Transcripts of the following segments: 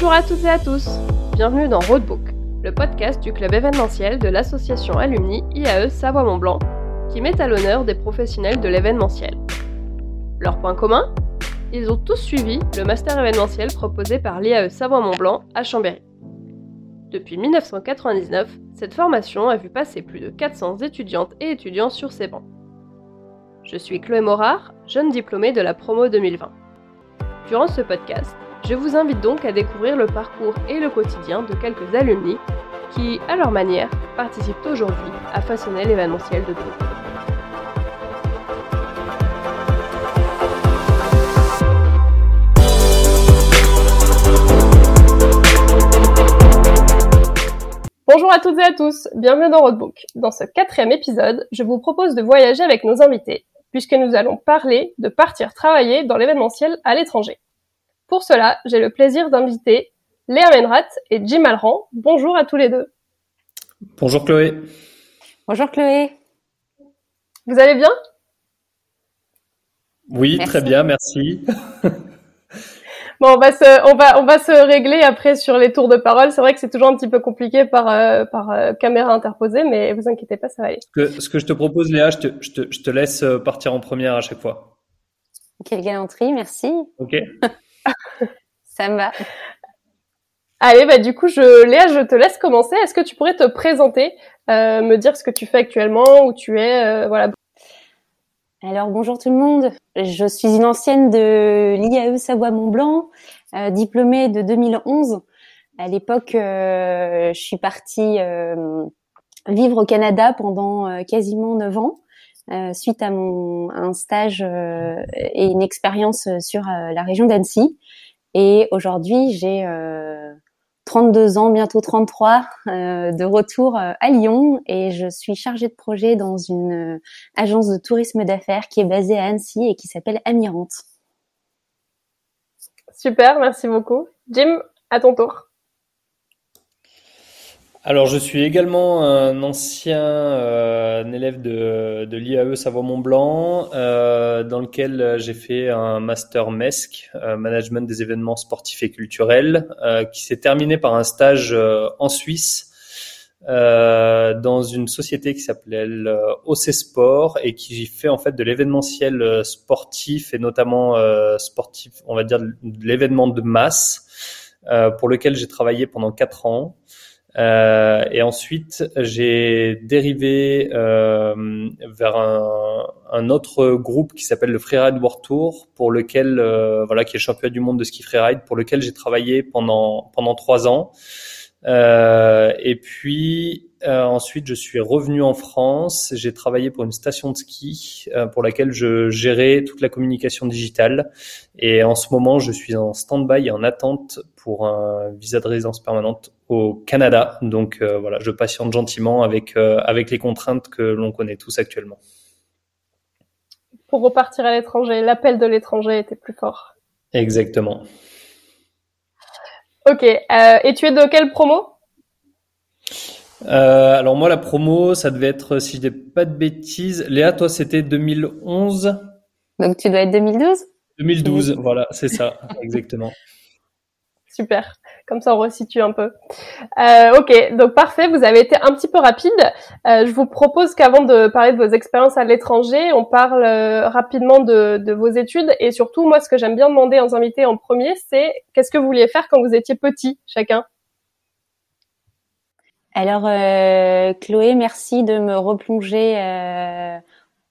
Bonjour à toutes et à tous, bienvenue dans Roadbook, le podcast du club événementiel de l'association alumni IAE Savoie-Mont-Blanc, qui met à l'honneur des professionnels de l'événementiel. Leur point commun? Ils ont tous suivi le master événementiel proposé par l'IAE Savoie-Mont-Blanc à Chambéry. Depuis 1999, cette formation a vu passer plus de 400 étudiantes et étudiants sur ses bancs. Je suis Chloé Morard, jeune diplômée de la promo 2020. Durant ce podcast, je vous invite donc à découvrir le parcours et le quotidien de quelques alumni qui, à leur manière, participent aujourd'hui à façonner l'événementiel de demain. Bonjour à toutes et à tous, bienvenue dans Roadbook. Dans ce quatrième épisode, je vous propose de voyager avec nos invités, puisque nous allons parler de partir travailler dans l'événementiel à l'étranger. Pour cela, j'ai le plaisir d'inviter Léa Menrat et Jim Alran. Bonjour à tous les deux. Bonjour Chloé. Bonjour Chloé. Vous allez bien? Oui, très bien, merci. Bon, on va se, on va, on va se régler après sur les tours de parole. C'est vrai que c'est toujours un petit peu compliqué par, euh, par euh, caméra interposée, mais vous inquiétez pas, ça va aller. Ce que, ce que je te propose, Léa, je te, je, te, je te laisse euh, partir en première à chaque fois. Quelle galanterie, merci. Ok. ça me va. Allez, bah du coup, je, Léa, je te laisse commencer. Est-ce que tu pourrais te présenter, me dire ce que tu fais actuellement, où tu es, voilà. Alors bonjour tout le monde, je suis une ancienne de l'IAE Savoie-Mont-Blanc, euh, diplômée de 2011. À l'époque, euh, je suis partie euh, vivre au Canada pendant quasiment neuf ans, suite à, mon, un stage et une expérience sur la région d'Annecy. Et aujourd'hui, j'ai 32 ans, bientôt 33, euh, de retour euh, à Lyon et je suis chargée de projet dans une euh, agence de tourisme d'affaires qui est basée à Annecy et qui s'appelle Amirante. Super, merci beaucoup. Jim, à ton tour. Alors, je suis également un ancien euh, élève de, de l'IAE Savoie-Mont-Blanc, euh, dans lequel j'ai fait un master MESC, euh, Management des événements sportifs et culturels, euh, qui s'est terminé par un stage euh, en Suisse dans une société qui s'appelait OC Sport et qui fait en fait de l'événementiel sportif et notamment sportif, on va dire de l'événement de masse, pour lequel j'ai travaillé pendant quatre ans. Euh, et ensuite, j'ai dérivé euh, vers un, un, autre groupe qui s'appelle le Freeride World Tour, pour lequel, euh, voilà, qui est le championnat du monde de ski freeride, pour lequel j'ai travaillé pendant pendant trois ans. Euh, et puis euh, ensuite, je suis revenu en France. J'ai travaillé pour une station de ski euh, pour laquelle je gérais toute la communication digitale. Et en ce moment, je suis en stand-by et en attente pour un visa de résidence permanente au Canada. Donc euh, voilà, je patiente gentiment avec avec les contraintes que l'on connaît tous actuellement. Pour repartir à l'étranger, l'appel de l'étranger était plus fort. Exactement. Ok. et tu es de quelle promo? Euh, alors moi la promo, ça devait être si je dis pas de bêtises. Léa, toi c'était 2011. Donc tu dois être 2012. 2012, voilà, c'est ça, exactement. Super. Comme ça, on resitue un peu. Euh, ok, donc parfait. Vous avez été un petit peu rapide. Euh, je vous propose qu'avant de parler de vos expériences à l'étranger, on parle euh, rapidement de, de, vos études et surtout, moi, ce que j'aime bien demander aux invités en premier, c'est qu'est-ce que vous vouliez faire quand vous étiez petit, chacun? Alors, euh, Chloé, merci de me replonger euh,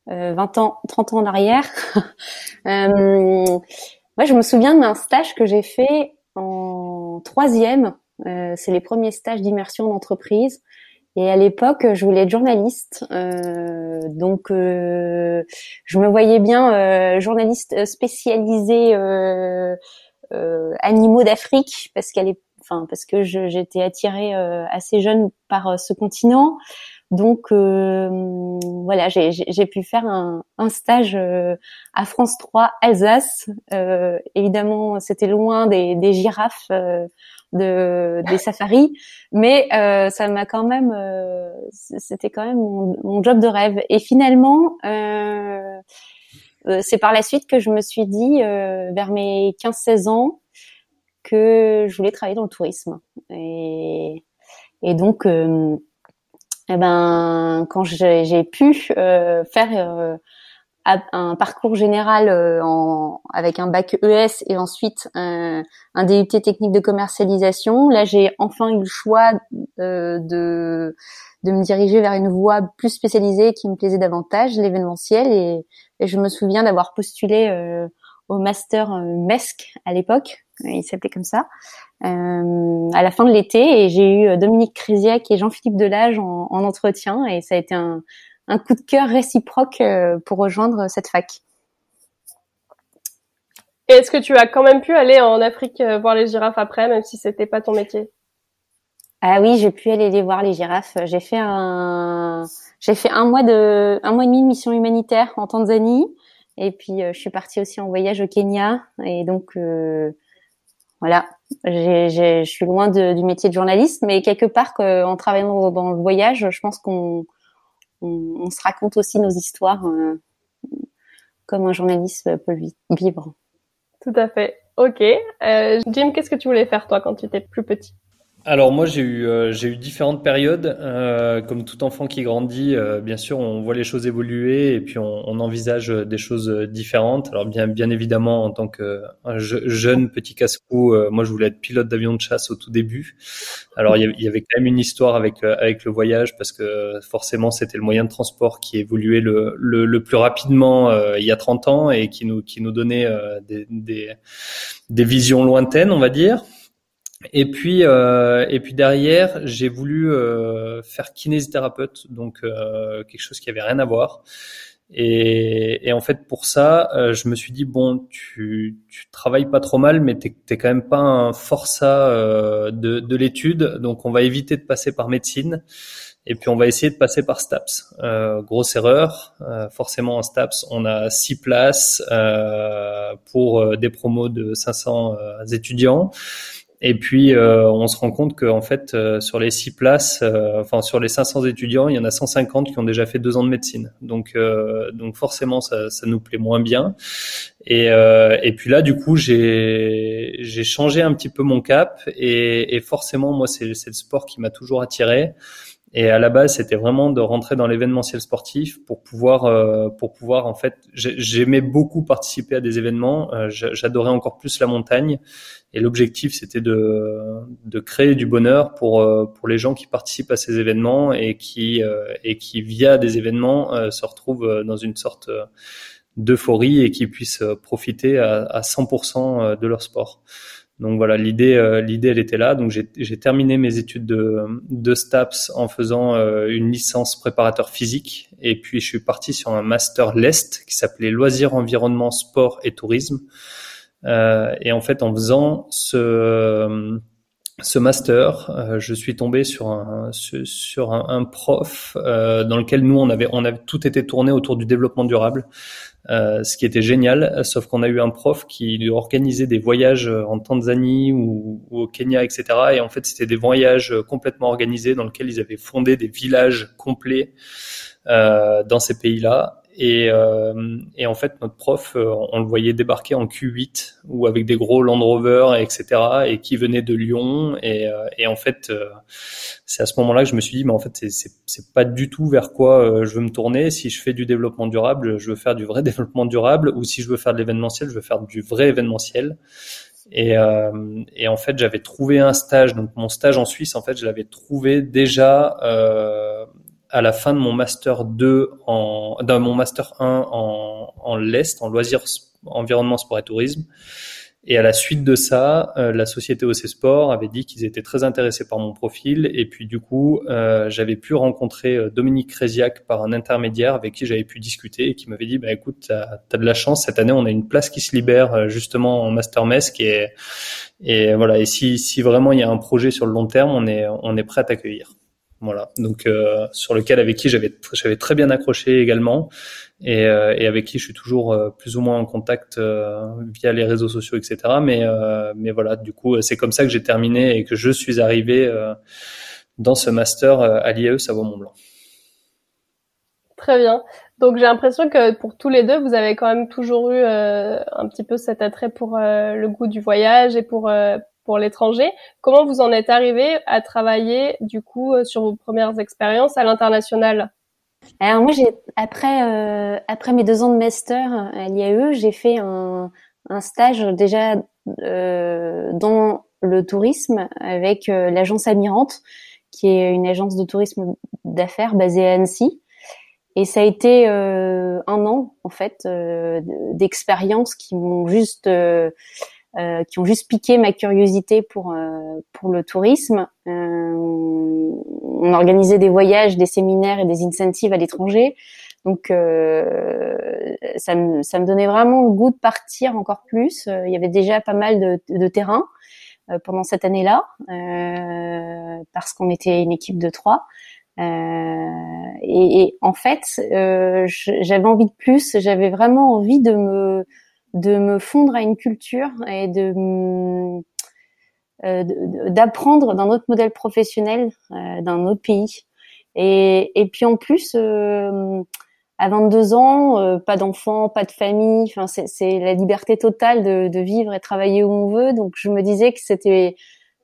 20 euh, ans, 30 ans en arrière. moi, je me souviens d'un stage que j'ai fait en troisième. Euh, c'est les premiers stages d'immersion d'entreprise. Et à l'époque, je voulais être journaliste, euh, donc je me voyais bien journaliste spécialisé animaux d'Afrique, parce enfin parce que j'étais attirée euh, assez jeune par euh, ce continent. Donc euh, voilà, j'ai pu faire un, un stage à France 3 Alsace. évidemment, c'était loin des, des girafes, de, des safaris, mais ça m'a quand même, c'était quand même mon, mon, job de rêve. Et finalement, c'est par la suite que je me suis dit, vers mes 15-16 ans, que je voulais travailler dans le tourisme. Et, et donc, euh, eh ben, quand j'ai pu faire un parcours général en, avec un bac ES et ensuite un, un DUT technique de commercialisation, là j'ai enfin eu le choix de de me diriger vers une voie plus spécialisée qui me plaisait davantage, l'événementiel. Et, je me souviens d'avoir postulé euh, au master euh, MESC à l'époque, il s'appelait comme ça, euh, à la fin de l'été. Et j'ai eu Dominique Créziac et Jean-Philippe Delage en, en, entretien. Et ça a été un, un coup de cœur réciproque pour rejoindre cette fac. Est-ce que tu as quand même pu aller en Afrique voir les girafes après, même si c'était pas ton métier? Ah oui, j'ai pu aller les voir les girafes. J'ai fait un, j'ai fait un mois de, un mois et demi de mission humanitaire en Tanzanie, et puis euh, je suis partie aussi en voyage au Kenya, et donc euh, voilà, je suis loin du métier de journaliste, mais quelque part en travaillant dans, le voyage, je pense qu'on on, se raconte aussi nos histoires euh, comme un journaliste peut vivre. Tout à fait. Ok. Jim, qu'est-ce que tu voulais faire toi quand tu étais plus petit? Alors moi j'ai eu euh, j'ai eu différentes périodes euh, comme tout enfant qui grandit euh, bien sûr on voit les choses évoluer et puis on, on, envisage des choses différentes. Alors bien bien évidemment en tant que jeune petit casse-cou moi je voulais être pilote d'avion de chasse au tout début. Alors il y, avait quand même une histoire avec avec le voyage parce que forcément c'était le moyen de transport qui évoluait le le, le plus rapidement il y a 30 ans et qui nous qui nous donnait des, des des visions lointaines on va dire et puis, euh, et puis derrière, j'ai voulu euh, faire kinésithérapeute, donc euh, quelque chose qui avait rien à voir. Et, et en fait, pour ça, euh, je me suis dit bon, tu, tu travailles pas trop mal, mais t'es, t'es quand même pas un forçat euh, de, de l'étude, donc on va éviter de passer par médecine. Et puis on va essayer de passer par STAPS. Euh, grosse erreur. forcément en STAPS, on a six places pour des promos de 500 étudiants. Et puis, euh, on se rend compte qu'en fait, euh, sur les six places, euh, enfin sur les 500 étudiants, il y en a 150 qui ont déjà fait deux ans de médecine. Donc, donc forcément, ça, ça, nous plaît moins bien. Et, et puis là, du coup, j'ai j'ai changé un petit peu mon cap. Et, et forcément, moi, c'est le sport qui m'a toujours attiré. Et à la base, c'était vraiment de rentrer dans l'événementiel sportif pour pouvoir, euh, pour pouvoir en fait, j'aimais beaucoup participer à des événements. Euh, j'adorais encore plus la montagne, et l'objectif c'était de, de créer du bonheur pour euh, pour les gens qui participent à ces événements et qui et qui via des événements se retrouvent dans une sorte d'euphorie et qui puissent profiter à, à 100% de leur sport. Donc voilà, l'idée, euh, l'idée, elle était là. Donc j'ai terminé mes études de, de STAPS en faisant euh, une licence préparateur physique, et puis je suis parti sur un master l'est qui s'appelait loisirs, environnement, sport et tourisme. Euh, et en fait, en faisant ce master, je suis tombé sur un sur un prof dans lequel nous on avait on avait tout été tourné autour du développement durable. Euh, ce qui était génial, sauf qu'on a eu un prof qui organisait des voyages en Tanzanie ou, au Kenya, etc. Et en fait, c'était des voyages complètement organisés dans lesquels ils avaient fondé des villages complets euh, dans ces pays-là. Et, euh, et, en fait, notre prof, euh, on le voyait débarquer en Q8 ou avec des gros Land Rover, etc. Et qui venait de Lyon. Et, euh, et en fait, c'est à ce moment-là que je me suis dit, mais en fait, c'est pas du tout vers quoi je veux me tourner. Si je fais du développement durable, je veux faire du vrai développement durable. Ou si je veux faire de l'événementiel, je veux faire du vrai événementiel. Et, euh, et, en fait, j'avais trouvé un stage. Donc, mon stage en Suisse, en fait, je l'avais trouvé déjà euh, à la fin de mon master 2 en, dans mon master 1 en, en l'Est, en loisirs, environnement, sport et tourisme. Et à la suite de ça, euh, la société OC Sport avait dit qu'ils étaient très intéressés par mon profil. Et puis du coup, euh, j'avais pu rencontrer euh, Dominique Créziac par un intermédiaire avec qui j'avais pu discuter et qui m'avait dit, bah écoute, t'as as de la chance, cette année on a une place qui se libère euh, justement en Master Mesc et, et voilà. Et si, si vraiment il y a un projet sur le long terme, on est, on est prêt à t'accueillir. Voilà, donc euh, sur lequel avec qui j'avais j'avais très bien accroché également et, euh, et, avec qui je suis toujours euh, plus ou moins en contact via les réseaux sociaux, etc. Mais mais voilà, du coup c'est comme ça que j'ai terminé et que je suis arrivé dans ce master à l'IAE Savoie-Mont-Blanc. Très bien. Donc j'ai l'impression que pour tous les deux, vous avez quand même toujours eu un petit peu cet attrait pour le goût du voyage et pour pour l'étranger. Comment vous en êtes arrivé à travailler du coup sur vos premières expériences à l'international? Alors moi, j'ai après après mes deux ans de master à l'IAE, j'ai fait un, un stage déjà dans le tourisme avec l'agence Amirante, qui est une agence de tourisme d'affaires basée à Annecy. Et ça a été euh, un an en fait euh, d'expérience qui m'ont juste euh, euh, qui ont juste piqué ma curiosité pour pour le tourisme. on organisait des voyages, des séminaires et des incentives à l'étranger. Donc ça me ça me donnait vraiment le goût de partir encore plus. il y avait déjà pas mal de, de terrain pendant cette année-là parce qu'on était une équipe de trois. Euh, et, et, en fait, euh, j'avais envie de plus. J'avais vraiment envie de me de me fondre à une culture et de euh, d'apprendre d'un autre modèle professionnel euh, d'un autre pays. Et, et puis en plus, euh, à 22 ans, euh, pas d'enfants, pas de famille. Enfin, c'est la liberté totale de, de, vivre et travailler où on veut. Donc je me disais que c'était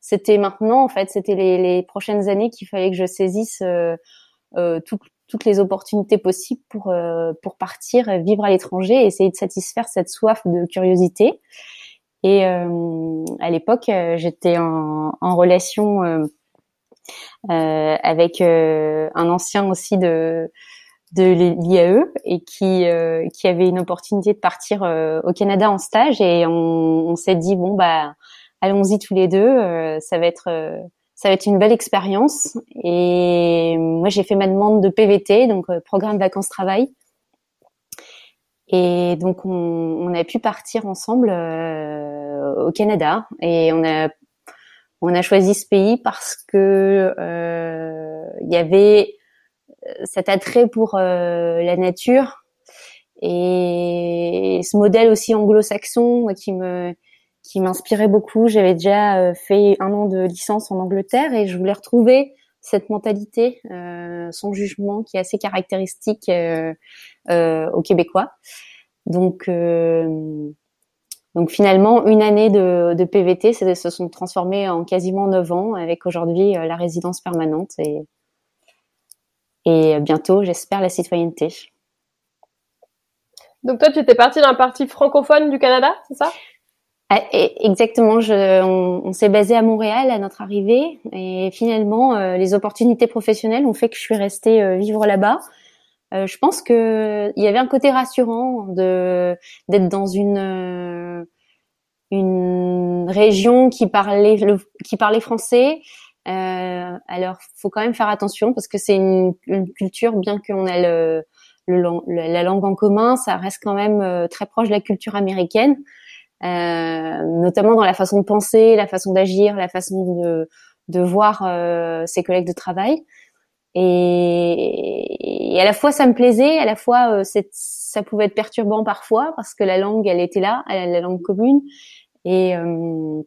c'était maintenant en fait, c'était les, les, prochaines années qu'il fallait que je saisisse euh, euh, toutes les opportunités possibles pour euh, pour partir vivre à l'étranger essayer de satisfaire cette soif de curiosité. Et à l'époque, j'étais en, en, relation avec un ancien aussi de de l'IAE et qui qui avait une opportunité de partir au Canada en stage et on, on s'est dit bon bah allons-y tous les deux. Euh, ça va être euh, ça va être une belle expérience. Et moi, j'ai fait ma demande de PVT, donc euh, programme vacances-travail. Et donc, on, a pu partir ensemble au Canada. Et on a on a choisi ce pays parce que il y avait cet attrait pour la nature et ce modèle aussi anglo-saxon qui me qui m'inspirait beaucoup. J'avais déjà euh, fait un an de licence en Angleterre et je voulais retrouver cette mentalité, euh, son jugement qui est assez caractéristique euh, euh, aux Québécois. Donc, euh, donc finalement, une année de, de PVT se sont transformés en quasiment neuf ans, avec aujourd'hui la résidence permanente et, et bientôt, j'espère, la citoyenneté. Donc toi, tu étais partie d'un parti francophone du Canada, c'est ça? Exactement. Je, on, s'est basé à Montréal à notre arrivée et finalement, euh, les opportunités professionnelles ont fait que je suis restée euh, vivre là-bas. Euh, je pense que il y avait un côté rassurant de d'être dans une une région qui parlait qui parlait français. Alors, faut quand même faire attention parce que c'est une, culture, bien qu'on a le, la langue en commun, ça reste quand même très proche de la culture américaine. Euh, notamment dans la façon de penser, la façon d'agir, la façon de, de voir euh, ses collègues de travail. Et, et, à la fois ça me plaisait, à la fois euh, ça pouvait être perturbant parfois parce que la langue elle était là, la langue commune. Et euh,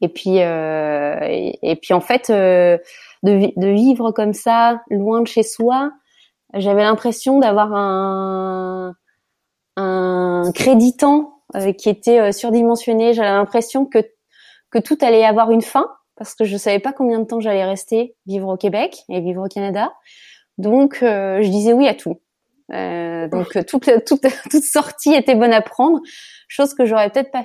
et puis et, et, puis en fait de, de vivre comme ça loin de chez soi, j'avais l'impression d'avoir un un créditant euh, qui était euh, surdimensionné. J'avais l'impression que que tout allait avoir une fin parce que je savais pas combien de temps j'allais rester vivre au Québec et vivre au Canada. Donc euh, je disais oui à tout. Euh, donc toute, toute, toute sortie était bonne à prendre, chose que j'aurais peut-être pas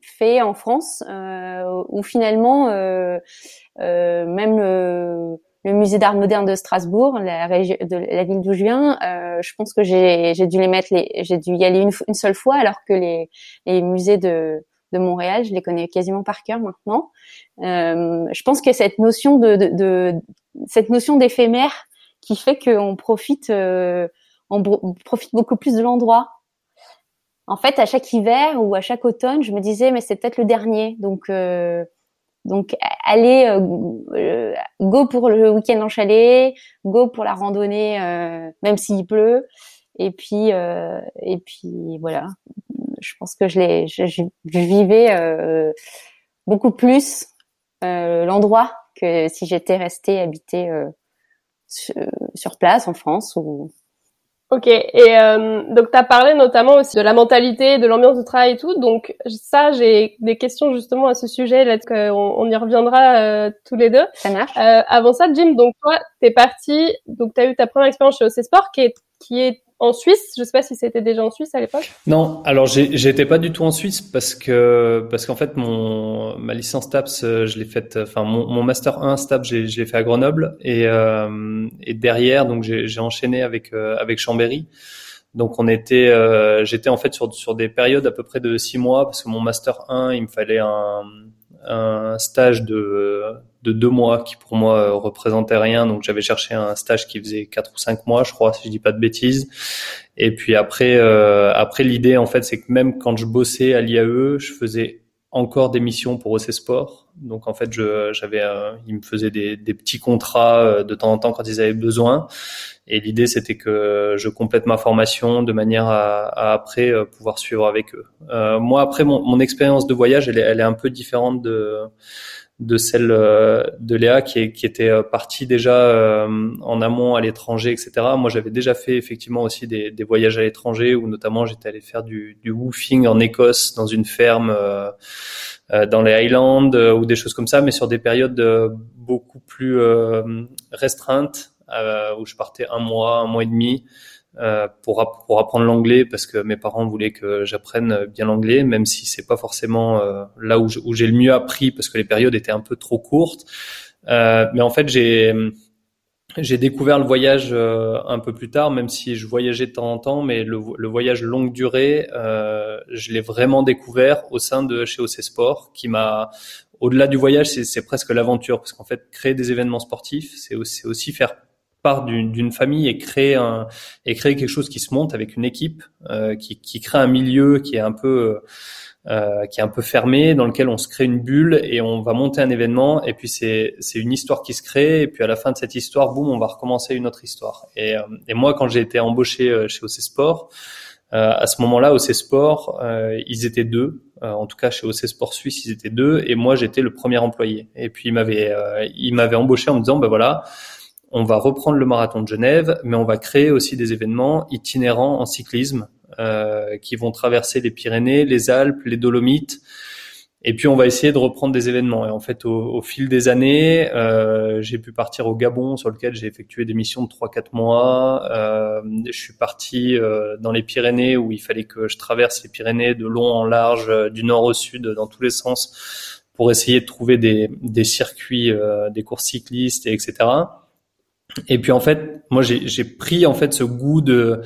fait en France, euh, où finalement euh, même le, musée d'art moderne de Strasbourg, la, région, la ville d'où je viens, euh, je pense que j'ai dû les mettre, j'ai dû y aller une, une, seule fois, alors que les, les musées de, de Montréal, je les connais quasiment par cœur maintenant. Euh, je pense que cette notion de, de, de cette notion d'éphémère qui fait qu'on profite, euh, on, profite beaucoup plus de l'endroit. En fait, à chaque hiver ou à chaque automne, je me disais mais c'est peut-être le dernier, donc euh, donc allez, euh, euh, go pour le week-end en chalet, go pour la randonnée, euh, même s'il pleut. Et puis et puis voilà. Je pense que je l'ai, je, je, vivais beaucoup plus l'endroit que si j'étais restée habitée sur, place en France ou Ok, et euh, donc tu as parlé notamment aussi de la mentalité, de l'ambiance de travail et tout. Donc ça, j'ai des questions justement à ce sujet, là, on y reviendra euh, tous les deux. Ça marche. Euh, avant ça, Jim, donc toi, t'es parti, donc tu as eu ta première expérience chez OC Sport qui est, qui est en Suisse. Je sais pas si c'était déjà en Suisse à l'époque. Non, alors j'étais pas du tout en Suisse parce que parce qu'en fait mon ma licence TAPS je l'ai faite, enfin mon, mon, master 1 STAPS je l'ai fait à Grenoble et euh, et derrière donc j'ai enchaîné avec euh, avec Chambéry. Donc on était, euh, j'étais en fait sur sur des périodes à peu près de six mois parce que mon master 1 il me fallait un un stage de de deux mois qui pour moi euh, représentait rien. Donc j'avais cherché un stage qui faisait quatre ou cinq mois, je crois, si je dis pas de bêtises. Et puis après, euh, après l'idée en fait, c'est que même quand je bossais à l'IAE, je faisais encore des missions pour OC Sport. Donc en fait, j'avais, euh, ils me faisaient des, petits contrats euh, de temps en temps quand ils avaient besoin. Et l'idée, c'était que je complète ma formation de manière à, à après pouvoir suivre avec eux. moi, après mon, mon expérience de voyage, elle elle est un peu différente de de celle euh, de Léa qui, qui était euh, partie déjà euh, en amont à l'étranger, etc. Moi, j'avais déjà fait effectivement aussi des, des voyages à l'étranger où notamment j'étais allé faire du, du woofing en Écosse dans une ferme dans les Highlands ou des choses comme ça, mais sur des périodes beaucoup plus restreintes où je partais un mois, un mois et demi. Euh, pour, pour apprendre l'anglais parce que mes parents voulaient que j'apprenne bien l'anglais, même si c'est pas forcément euh, là où, j'ai le mieux appris parce que les périodes étaient un peu trop courtes. Euh, mais en fait, j'ai j'ai découvert le voyage un peu plus tard, même si je voyageais de temps en temps, mais le, le voyage longue durée, je l'ai vraiment découvert au sein de chez OC Sport, qui m'a au-delà du voyage, c'est presque l'aventure, parce qu'en fait, créer des événements sportifs, c'est aussi, aussi faire part d'une famille et créer un et créer quelque chose qui se monte avec une équipe euh, qui, qui crée un milieu qui est un peu euh, qui est un peu fermé dans lequel on se crée une bulle et on va monter un événement et puis c'est c'est une histoire qui se crée et puis à la fin de cette histoire boum on va recommencer une autre histoire. Et euh, et moi quand j'ai été embauché euh, chez OC Sport euh, à ce moment-là OC Sport ils étaient deux. En tout cas chez OC Sport Suisse ils étaient deux et moi j'étais le premier employé. Et puis il m'avait il m'avait embauché en me disant ben voilà on va reprendre le marathon de Genève, mais on va créer aussi des événements itinérants en cyclisme euh, qui vont traverser les Pyrénées, les Alpes, les Dolomites. Et puis on va essayer de reprendre des événements. Et en fait, au, fil des années, euh, j'ai pu partir au Gabon, sur lequel j'ai effectué des missions de 3-4 mois. Euh, je suis parti dans les Pyrénées, où il fallait que je traverse les Pyrénées de long en large, du nord au sud, dans tous les sens, pour essayer de trouver des, des circuits, des courses cyclistes, et etc. Et puis en fait, moi j'ai pris en fait ce goût de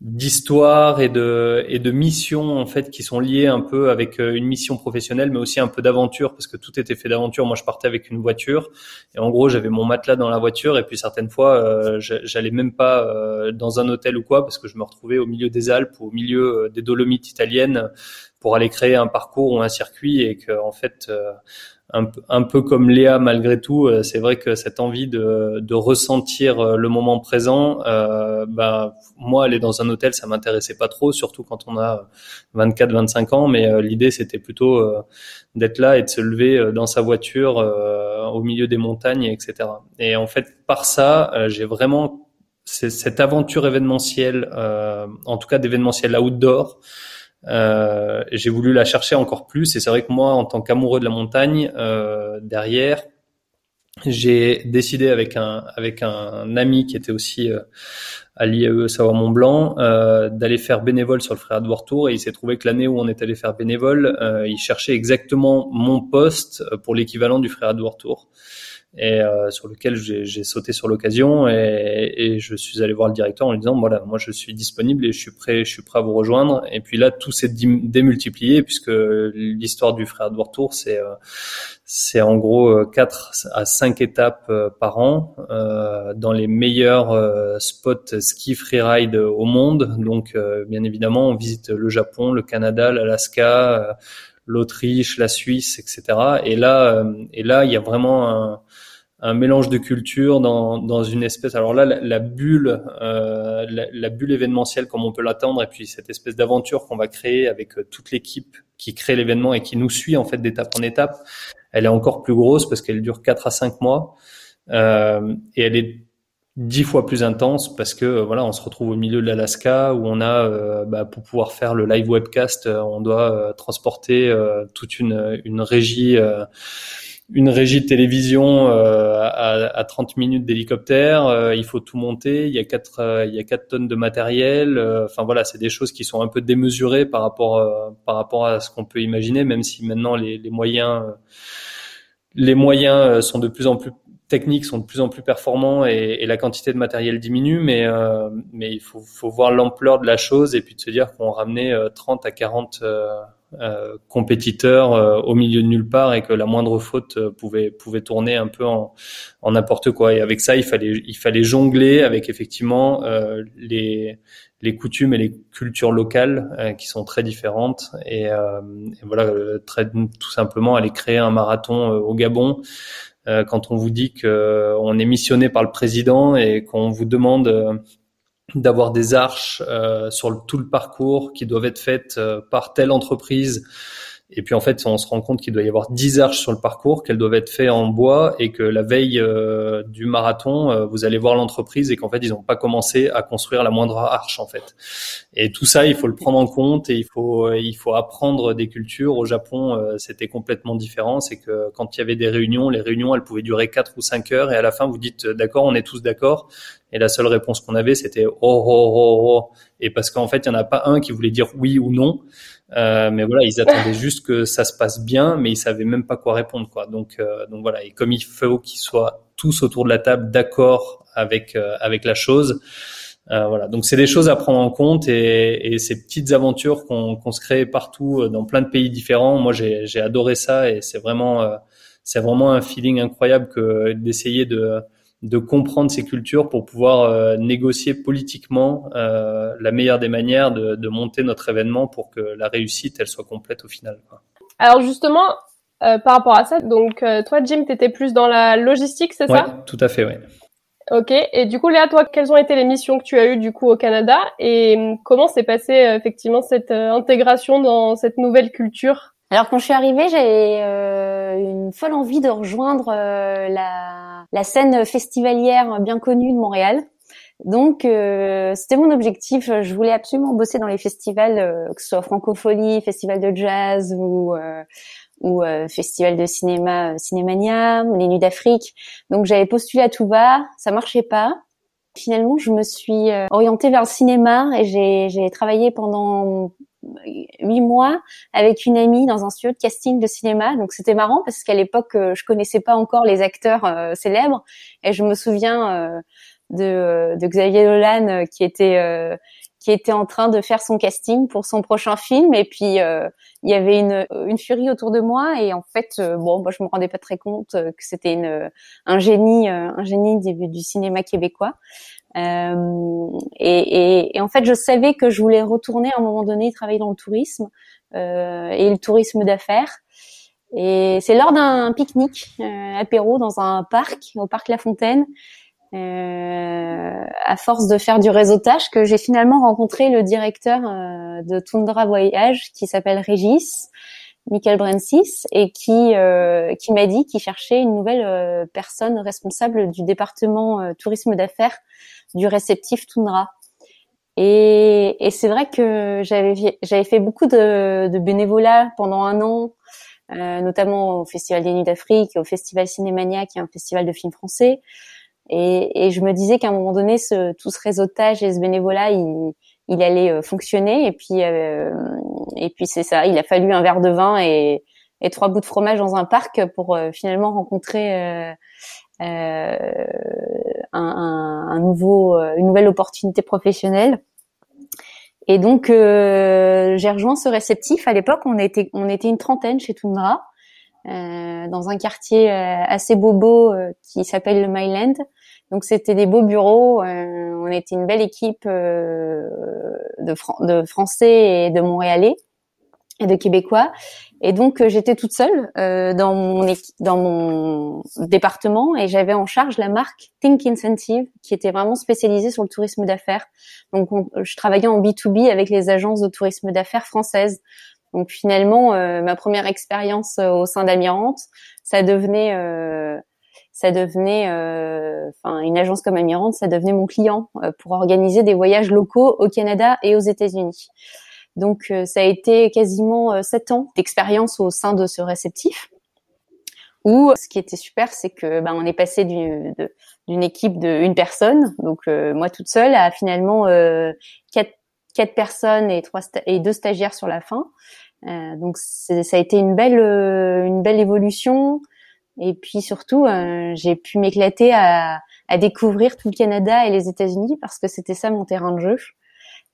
d'histoire et de et de mission en fait qui sont liées un peu avec euh, une mission professionnelle mais aussi un peu d'aventure parce que tout était fait d'aventure. Moi je partais avec une voiture. Et en gros j'avais mon matelas dans la voiture. Et puis certaines fois euh, j'allais même pas euh, dans un hôtel ou quoi parce que je me retrouvais au milieu des Alpes au milieu des Dolomites italiennes pour aller créer un parcours ou un circuit et que en fait un, un, peu comme Léa malgré tout, euh, c'est vrai que cette envie de, de ressentir euh, le moment présent, euh, bah, moi aller dans un hôtel ça m'intéressait pas trop, surtout quand on a 24-25 ans, mais euh, l'idée c'était plutôt d'être là et de se lever dans sa voiture au milieu des montagnes, etc. Et en fait par ça j'ai vraiment cette aventure événementielle, en tout cas d'événementiel outdoor, euh, j'ai voulu la chercher encore plus. Et c'est vrai que moi, en tant qu'amoureux de la montagne, euh, derrière, j'ai décidé avec un avec un ami qui était aussi euh, à l'IAE Savoie Mont Blanc euh, d'aller faire bénévole sur le Frère Edward Tour. Et il s'est trouvé que l'année où on est allé faire bénévole, euh, il cherchait exactement mon poste pour l'équivalent du Frère Edward Tour et euh, sur lequel j'ai sauté sur l'occasion et, et, je suis allé voir le directeur en lui disant voilà moi je suis disponible et je suis prêt je suis prêt à vous rejoindre et puis là tout s'est démultiplié puisque l'histoire du frère Edouard Tour c'est euh, c'est en gros 4 euh, à 5 étapes par an euh, dans les meilleurs spots ski freeride au monde donc bien évidemment on visite le Japon le Canada l'Alaska l'Autriche, la Suisse, etc. Et là, et là, il y a vraiment un, un mélange de culture dans, dans une espèce. Alors là, la, bulle, euh, la, bulle événementielle comme on peut l'attendre, et puis cette espèce d'aventure qu'on va créer avec euh, toute l'équipe qui crée l'événement et qui nous suit en fait d'étape en étape, elle est encore plus grosse parce qu'elle dure 4 à 5 mois euh, et elle est dix fois plus intense parce que voilà, on se retrouve au milieu de l'Alaska où on a, bah, pour pouvoir faire le live webcast, on doit transporter toute une, une régie une régie de télévision euh, à, à, 30 minutes d'hélicoptère, euh, il faut tout monter, il y a quatre euh, il y a quatre tonnes de matériel, enfin voilà, c'est des choses qui sont un peu démesurées par rapport par rapport à ce qu'on peut imaginer même si maintenant les, les moyens les moyens sont de plus en plus techniques sont de plus en plus performants et, et la quantité de matériel diminue, mais mais il faut, faut voir l'ampleur de la chose et puis de se dire qu'on ramenait 30 à 40 euh, compétiteur euh, au milieu de nulle part et que la moindre faute euh, pouvait pouvait tourner un peu en en n'importe quoi. Et avec ça il fallait il fallait jongler avec effectivement les les coutumes et les cultures locales qui sont très différentes. Et, et voilà très tout simplement aller créer un marathon au Gabon quand on vous dit que on est missionné par le président et qu'on vous demande d'avoir des arches euh, sur tout le parcours qui doivent être faites euh, par telle entreprise et puis en fait, on se rend compte qu'il doit y avoir 10 arches sur le parcours, qu'elles doivent être faites en bois et que la veille euh, du marathon, euh, vous allez voir l'entreprise et qu'en fait, ils n'ont pas commencé à construire la moindre arche en fait. Et tout ça, il faut le prendre en compte et il faut euh, il faut apprendre des cultures. Au Japon, c'était complètement différent. C'est que quand il y avait des réunions, les réunions, elles pouvaient durer 4 ou 5 heures et à la fin, vous dites d'accord, on est tous d'accord. Et la seule réponse qu'on avait, c'était oh oh oh oh. Et parce qu'en fait, il y en a pas un qui voulait dire oui ou non. Euh, mais voilà, ils attendaient juste que ça se passe bien, mais ils savaient même pas quoi répondre, quoi. Donc, euh, donc voilà. Et comme il faut qu'ils soient tous autour de la table d'accord avec euh, avec la chose, euh, voilà. Donc c'est des choses à prendre en compte et, et ces petites aventures qu'on qu'on se crée partout dans plein de pays différents. Moi, j'ai j'ai adoré ça et c'est vraiment c'est vraiment un feeling incroyable que d'essayer de de comprendre ces cultures pour pouvoir euh, négocier politiquement euh, la meilleure des manières de, de, monter notre événement pour que la réussite elle soit complète au final. Quoi. Alors justement, euh, par rapport à ça, donc euh, toi Jim, tu étais plus dans la logistique, c'est ouais, ça Tout à fait, oui. Ok. Et du coup, Léa, toi, quelles ont été les missions que tu as eues du coup au Canada? Et hum, comment s'est passée effectivement cette intégration dans cette nouvelle culture? Alors quand je suis arrivée, j'ai euh, une folle envie de rejoindre euh, la, la, scène festivalière bien connue de Montréal. Donc euh, c'était mon objectif. Je voulais absolument bosser dans les festivals, euh, que ce soit Francophonie, festival de jazz ou ou festival de cinéma, Cinémania, les Nuits d'Afrique. Donc j'avais postulé à tout va, ça marchait pas. Finalement, je me suis orientée vers le cinéma et j'ai travaillé pendant huit mois avec une amie dans un studio de casting de cinéma. Donc c'était marrant parce qu'à l'époque euh, je connaissais pas encore les acteurs euh, célèbres. Et je me souviens euh, de, de, Xavier Dolan qui était qui était en train de faire son casting pour son prochain film. Et puis il y avait une, une furie autour de moi. Et en fait bon moi je me rendais pas très compte que c'était une un génie un génie du, du cinéma québécois euh, et, et, et, en fait, je savais que je voulais retourner à un moment donné travailler dans le tourisme euh, et le tourisme d'affaires. Et c'est lors d'un pique-nique euh, apéro dans un parc, au parc La Fontaine, euh, à force de faire du réseautage, que j'ai finalement rencontré le directeur euh, de Tundra Voyage, qui s'appelle Régis, Michael Brensis, et qui euh, qui m'a dit qu'il cherchait une nouvelle personne responsable du département tourisme d'affaires du réceptif Tundra. Et, et c'est vrai que j'avais j'avais fait beaucoup de, de, bénévolat pendant un an, euh, notamment au Festival des Nuits d'Afrique, au Festival Cinémania, qui est un festival de films français. Et, et je me disais qu'à un moment donné, ce, tout ce réseautage et ce bénévolat, il, il allait euh, fonctionner. Et puis, euh, et puis c'est ça. Il a fallu un verre de vin et, et trois bouts de fromage dans un parc pour euh, finalement rencontrer euh, un, un, nouveau, euh, une nouvelle opportunité professionnelle. Et donc euh, j'ai rejoint ce réceptif. À l'époque, on était on était une trentaine chez Tundra, euh, dans un quartier assez bobo qui s'appelle le Myland. Donc c'était des beaux bureaux. on était une belle équipe de, de Français et de Montréalais et de Québécois. Et donc euh, j'étais toute seule euh, dans mon dans mon département et j'avais en charge la marque Think Incentive qui était vraiment spécialisée sur le tourisme d'affaires. Donc je travaillais en B2B avec les agences de tourisme d'affaires françaises. Donc finalement euh, ma première expérience au sein d'Amirante, ça devenait ça devenait, enfin une agence comme Amirante, ça devenait mon client pour organiser des voyages locaux au Canada et aux États-Unis. Donc ça a été quasiment sept ans d'expérience au sein de ce réceptif. Où ce qui était super, c'est que ben, on est passé d'une équipe de une personne, donc moi toute seule, à finalement quatre quatre personnes et trois et deux stagiaires sur la fin. Euh, donc ça a été une belle euh, une belle évolution et puis surtout euh, j'ai pu m'éclater à, à découvrir tout le Canada et les États-Unis parce que c'était ça mon terrain de jeu.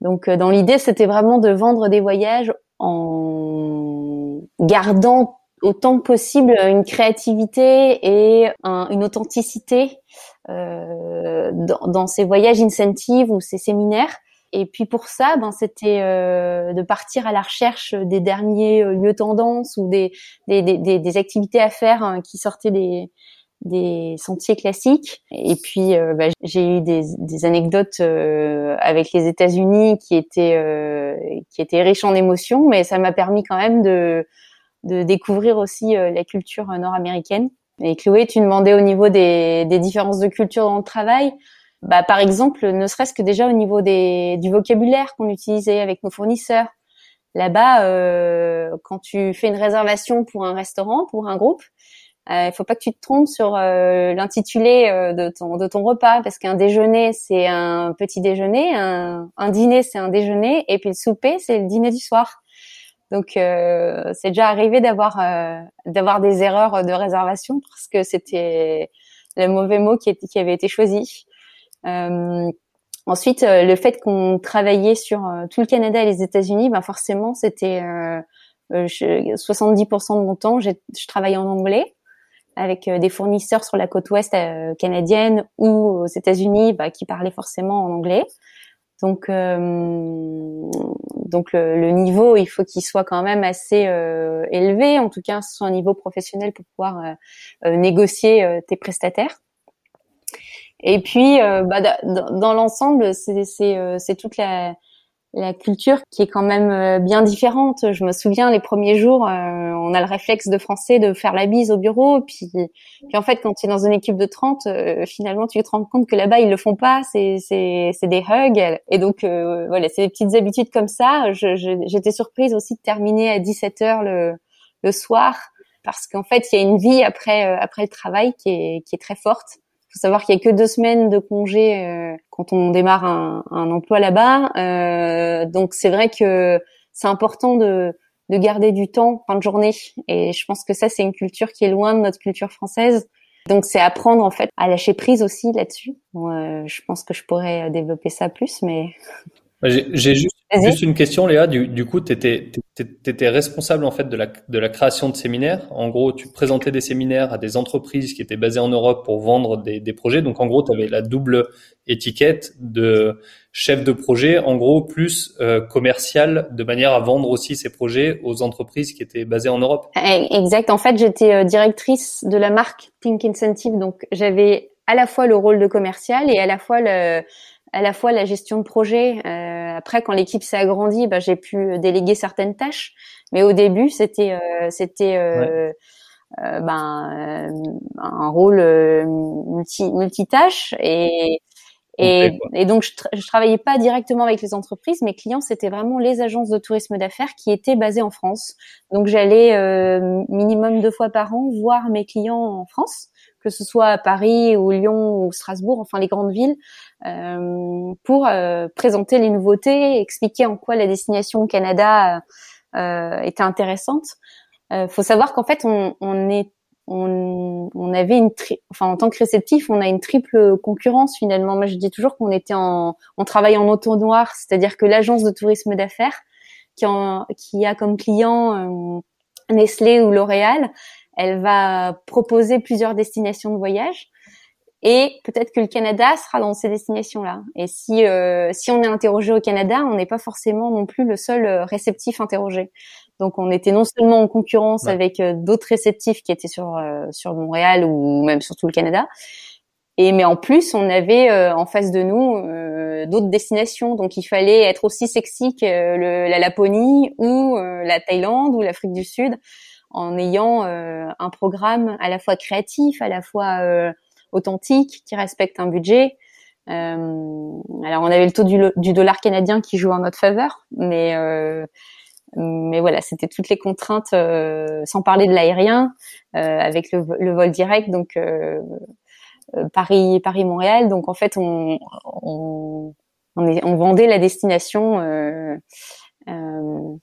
Donc dans l'idée c'était vraiment de vendre des voyages en gardant autant que possible une créativité et une authenticité euh, dans, dans, ces voyages incentives ou ces séminaires. Et puis pour ça, ben c'était euh, de partir à la recherche des derniers euh, lieux tendances ou des des, des, des activités à faire hein, qui sortaient des des sentiers classiques. Et puis euh, ben, j'ai eu des, des anecdotes avec les États-Unis qui étaient qui étaient riches en émotions, mais ça m'a permis quand même de de découvrir aussi la culture nord-américaine. Et Chloé, tu demandais au niveau des, des différences de culture dans le travail bah, par exemple, ne serait-ce que déjà au niveau des, du vocabulaire qu'on utilisait avec nos fournisseurs. Là-bas, euh, quand tu fais une réservation pour un restaurant, pour un groupe, il euh, faut pas que tu te trompes sur euh, l'intitulé euh, de ton de ton repas parce qu'un déjeuner c'est un petit déjeuner, un, un dîner c'est un déjeuner et puis le souper c'est le dîner du soir. Donc euh, c'est déjà arrivé d'avoir d'avoir des erreurs de réservation parce que c'était le mauvais mot qui, qui avait été choisi. Euh, ensuite, euh, le fait qu'on travaillait sur euh, tout le Canada et les États-Unis, ben forcément, c'était 70% de mon temps, je travaillais en anglais avec des fournisseurs sur la côte ouest canadienne ou aux États-Unis bah, qui parlaient forcément en anglais. Donc, donc le, niveau, il faut qu'il soit quand même assez élevé, en tout cas, soit un niveau professionnel pour pouvoir négocier tes prestataires. Et puis, euh, bah, dans, l'ensemble, c'est euh, c'est toute la, la culture qui est quand même euh, bien différente. Je me souviens les premiers jours, on a le réflexe de français de faire la bise au bureau, puis, puis en fait quand tu es dans une équipe de 30, finalement tu te rends compte que là-bas ils le font pas, c'est c'est c'est des hugs et donc voilà, c'est des petites habitudes comme ça. J'étais surprise aussi de terminer à 17 h le le soir parce qu'en fait il y a une vie après après le travail qui est qui est très forte faut savoir qu'il y a que deux semaines de congé euh, quand on démarre un, un emploi là-bas. Euh, donc c'est vrai que c'est important de, de garder du temps fin de journée. Et je pense que ça, c'est une culture qui est loin de notre culture française. Donc c'est apprendre en fait à lâcher prise aussi là-dessus. Euh, je pense que je pourrais développer ça plus, mais j'ai juste, juste, une question, Léa. Du, du coup, tu étais, étais, responsable en fait de la, de la création de séminaires. En gros, tu présentais des séminaires à des entreprises qui étaient basées en Europe pour vendre des, des projets. Donc, en gros, tu avais la double étiquette de chef de projet, en gros, plus euh, commercial, de manière à vendre aussi ces projets aux entreprises qui étaient basées en Europe. Eh, exact. En fait, j'étais euh, directrice de la marque Think Incentive. Donc, j'avais à la fois le rôle de commercial et à la fois le à la fois la gestion de projet. Euh, après, quand l'équipe s'est agrandie, bah, j'ai pu déléguer certaines tâches. Mais au début, c'était euh, c'était euh, ben, un rôle multi multitâche et et, et, donc, je, je travaillais pas directement avec les entreprises. Mes clients, c'était vraiment les agences de tourisme d'affaires qui étaient basées en France. Donc, j'allais euh, minimum deux fois par an voir mes clients en France que ce soit à Paris ou Lyon ou Strasbourg, enfin les grandes villes, euh, pour euh, présenter les nouveautés, expliquer en quoi la destination au Canada euh, était intéressante. Il faut savoir qu'en fait, on, on est on, on, avait une enfin en tant que réceptif, on a une triple concurrence finalement. Moi, je dis toujours qu'on était en, on travaille en auto noir, c'est-à-dire que l'agence de tourisme d'affaires qui, qui a comme client Nestlé ou L'Oréal, elle va proposer plusieurs destinations de voyage et peut-être que le Canada sera dans ces destinations-là. Et si euh, si on est interrogé au Canada, on n'est pas forcément non plus le seul euh, réceptif interrogé. Donc on était non seulement en concurrence avec euh, d'autres réceptifs qui étaient sur sur Montréal ou même sur tout le Canada, et mais en plus on avait en face de nous d'autres destinations. Donc il fallait être aussi sexy que le, la Laponie ou la Thaïlande ou l'Afrique du Sud en ayant un programme à la fois créatif, à la fois authentique, qui respecte un budget. alors on avait le taux du, dollar canadien qui joue en notre faveur, mais mais voilà, c'était toutes les contraintes, sans parler de l'aérien, avec le, vol direct, donc Paris, Paris, Montréal. Donc en fait, on, on, vendait la destination euh, euh,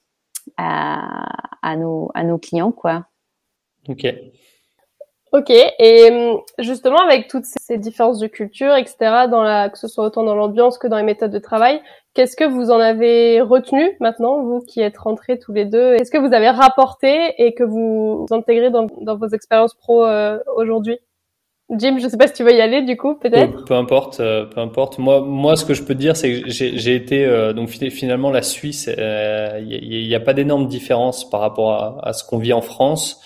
à, à, nos, à nos clients, quoi. Ok. Ok, et hum, justement avec toutes ces différences de culture, etc., dans la, que ce soit autant dans l'ambiance que dans les méthodes de travail, qu'est-ce que vous en avez retenu maintenant, vous qui êtes rentrés tous les deux? Est-ce que vous avez rapporté et que vous intégrez dans, dans vos expériences pro euh, aujourd'hui? Jim, je sais pas si tu veux y aller du coup, peut-être. Peu, importe, euh, peu importe. Moi, moi, ce que je peux dire, c'est que j'ai été euh, donc finalement la Suisse. Il euh, n'y a, a, pas d'énorme différence par rapport à, à ce qu'on vit en France.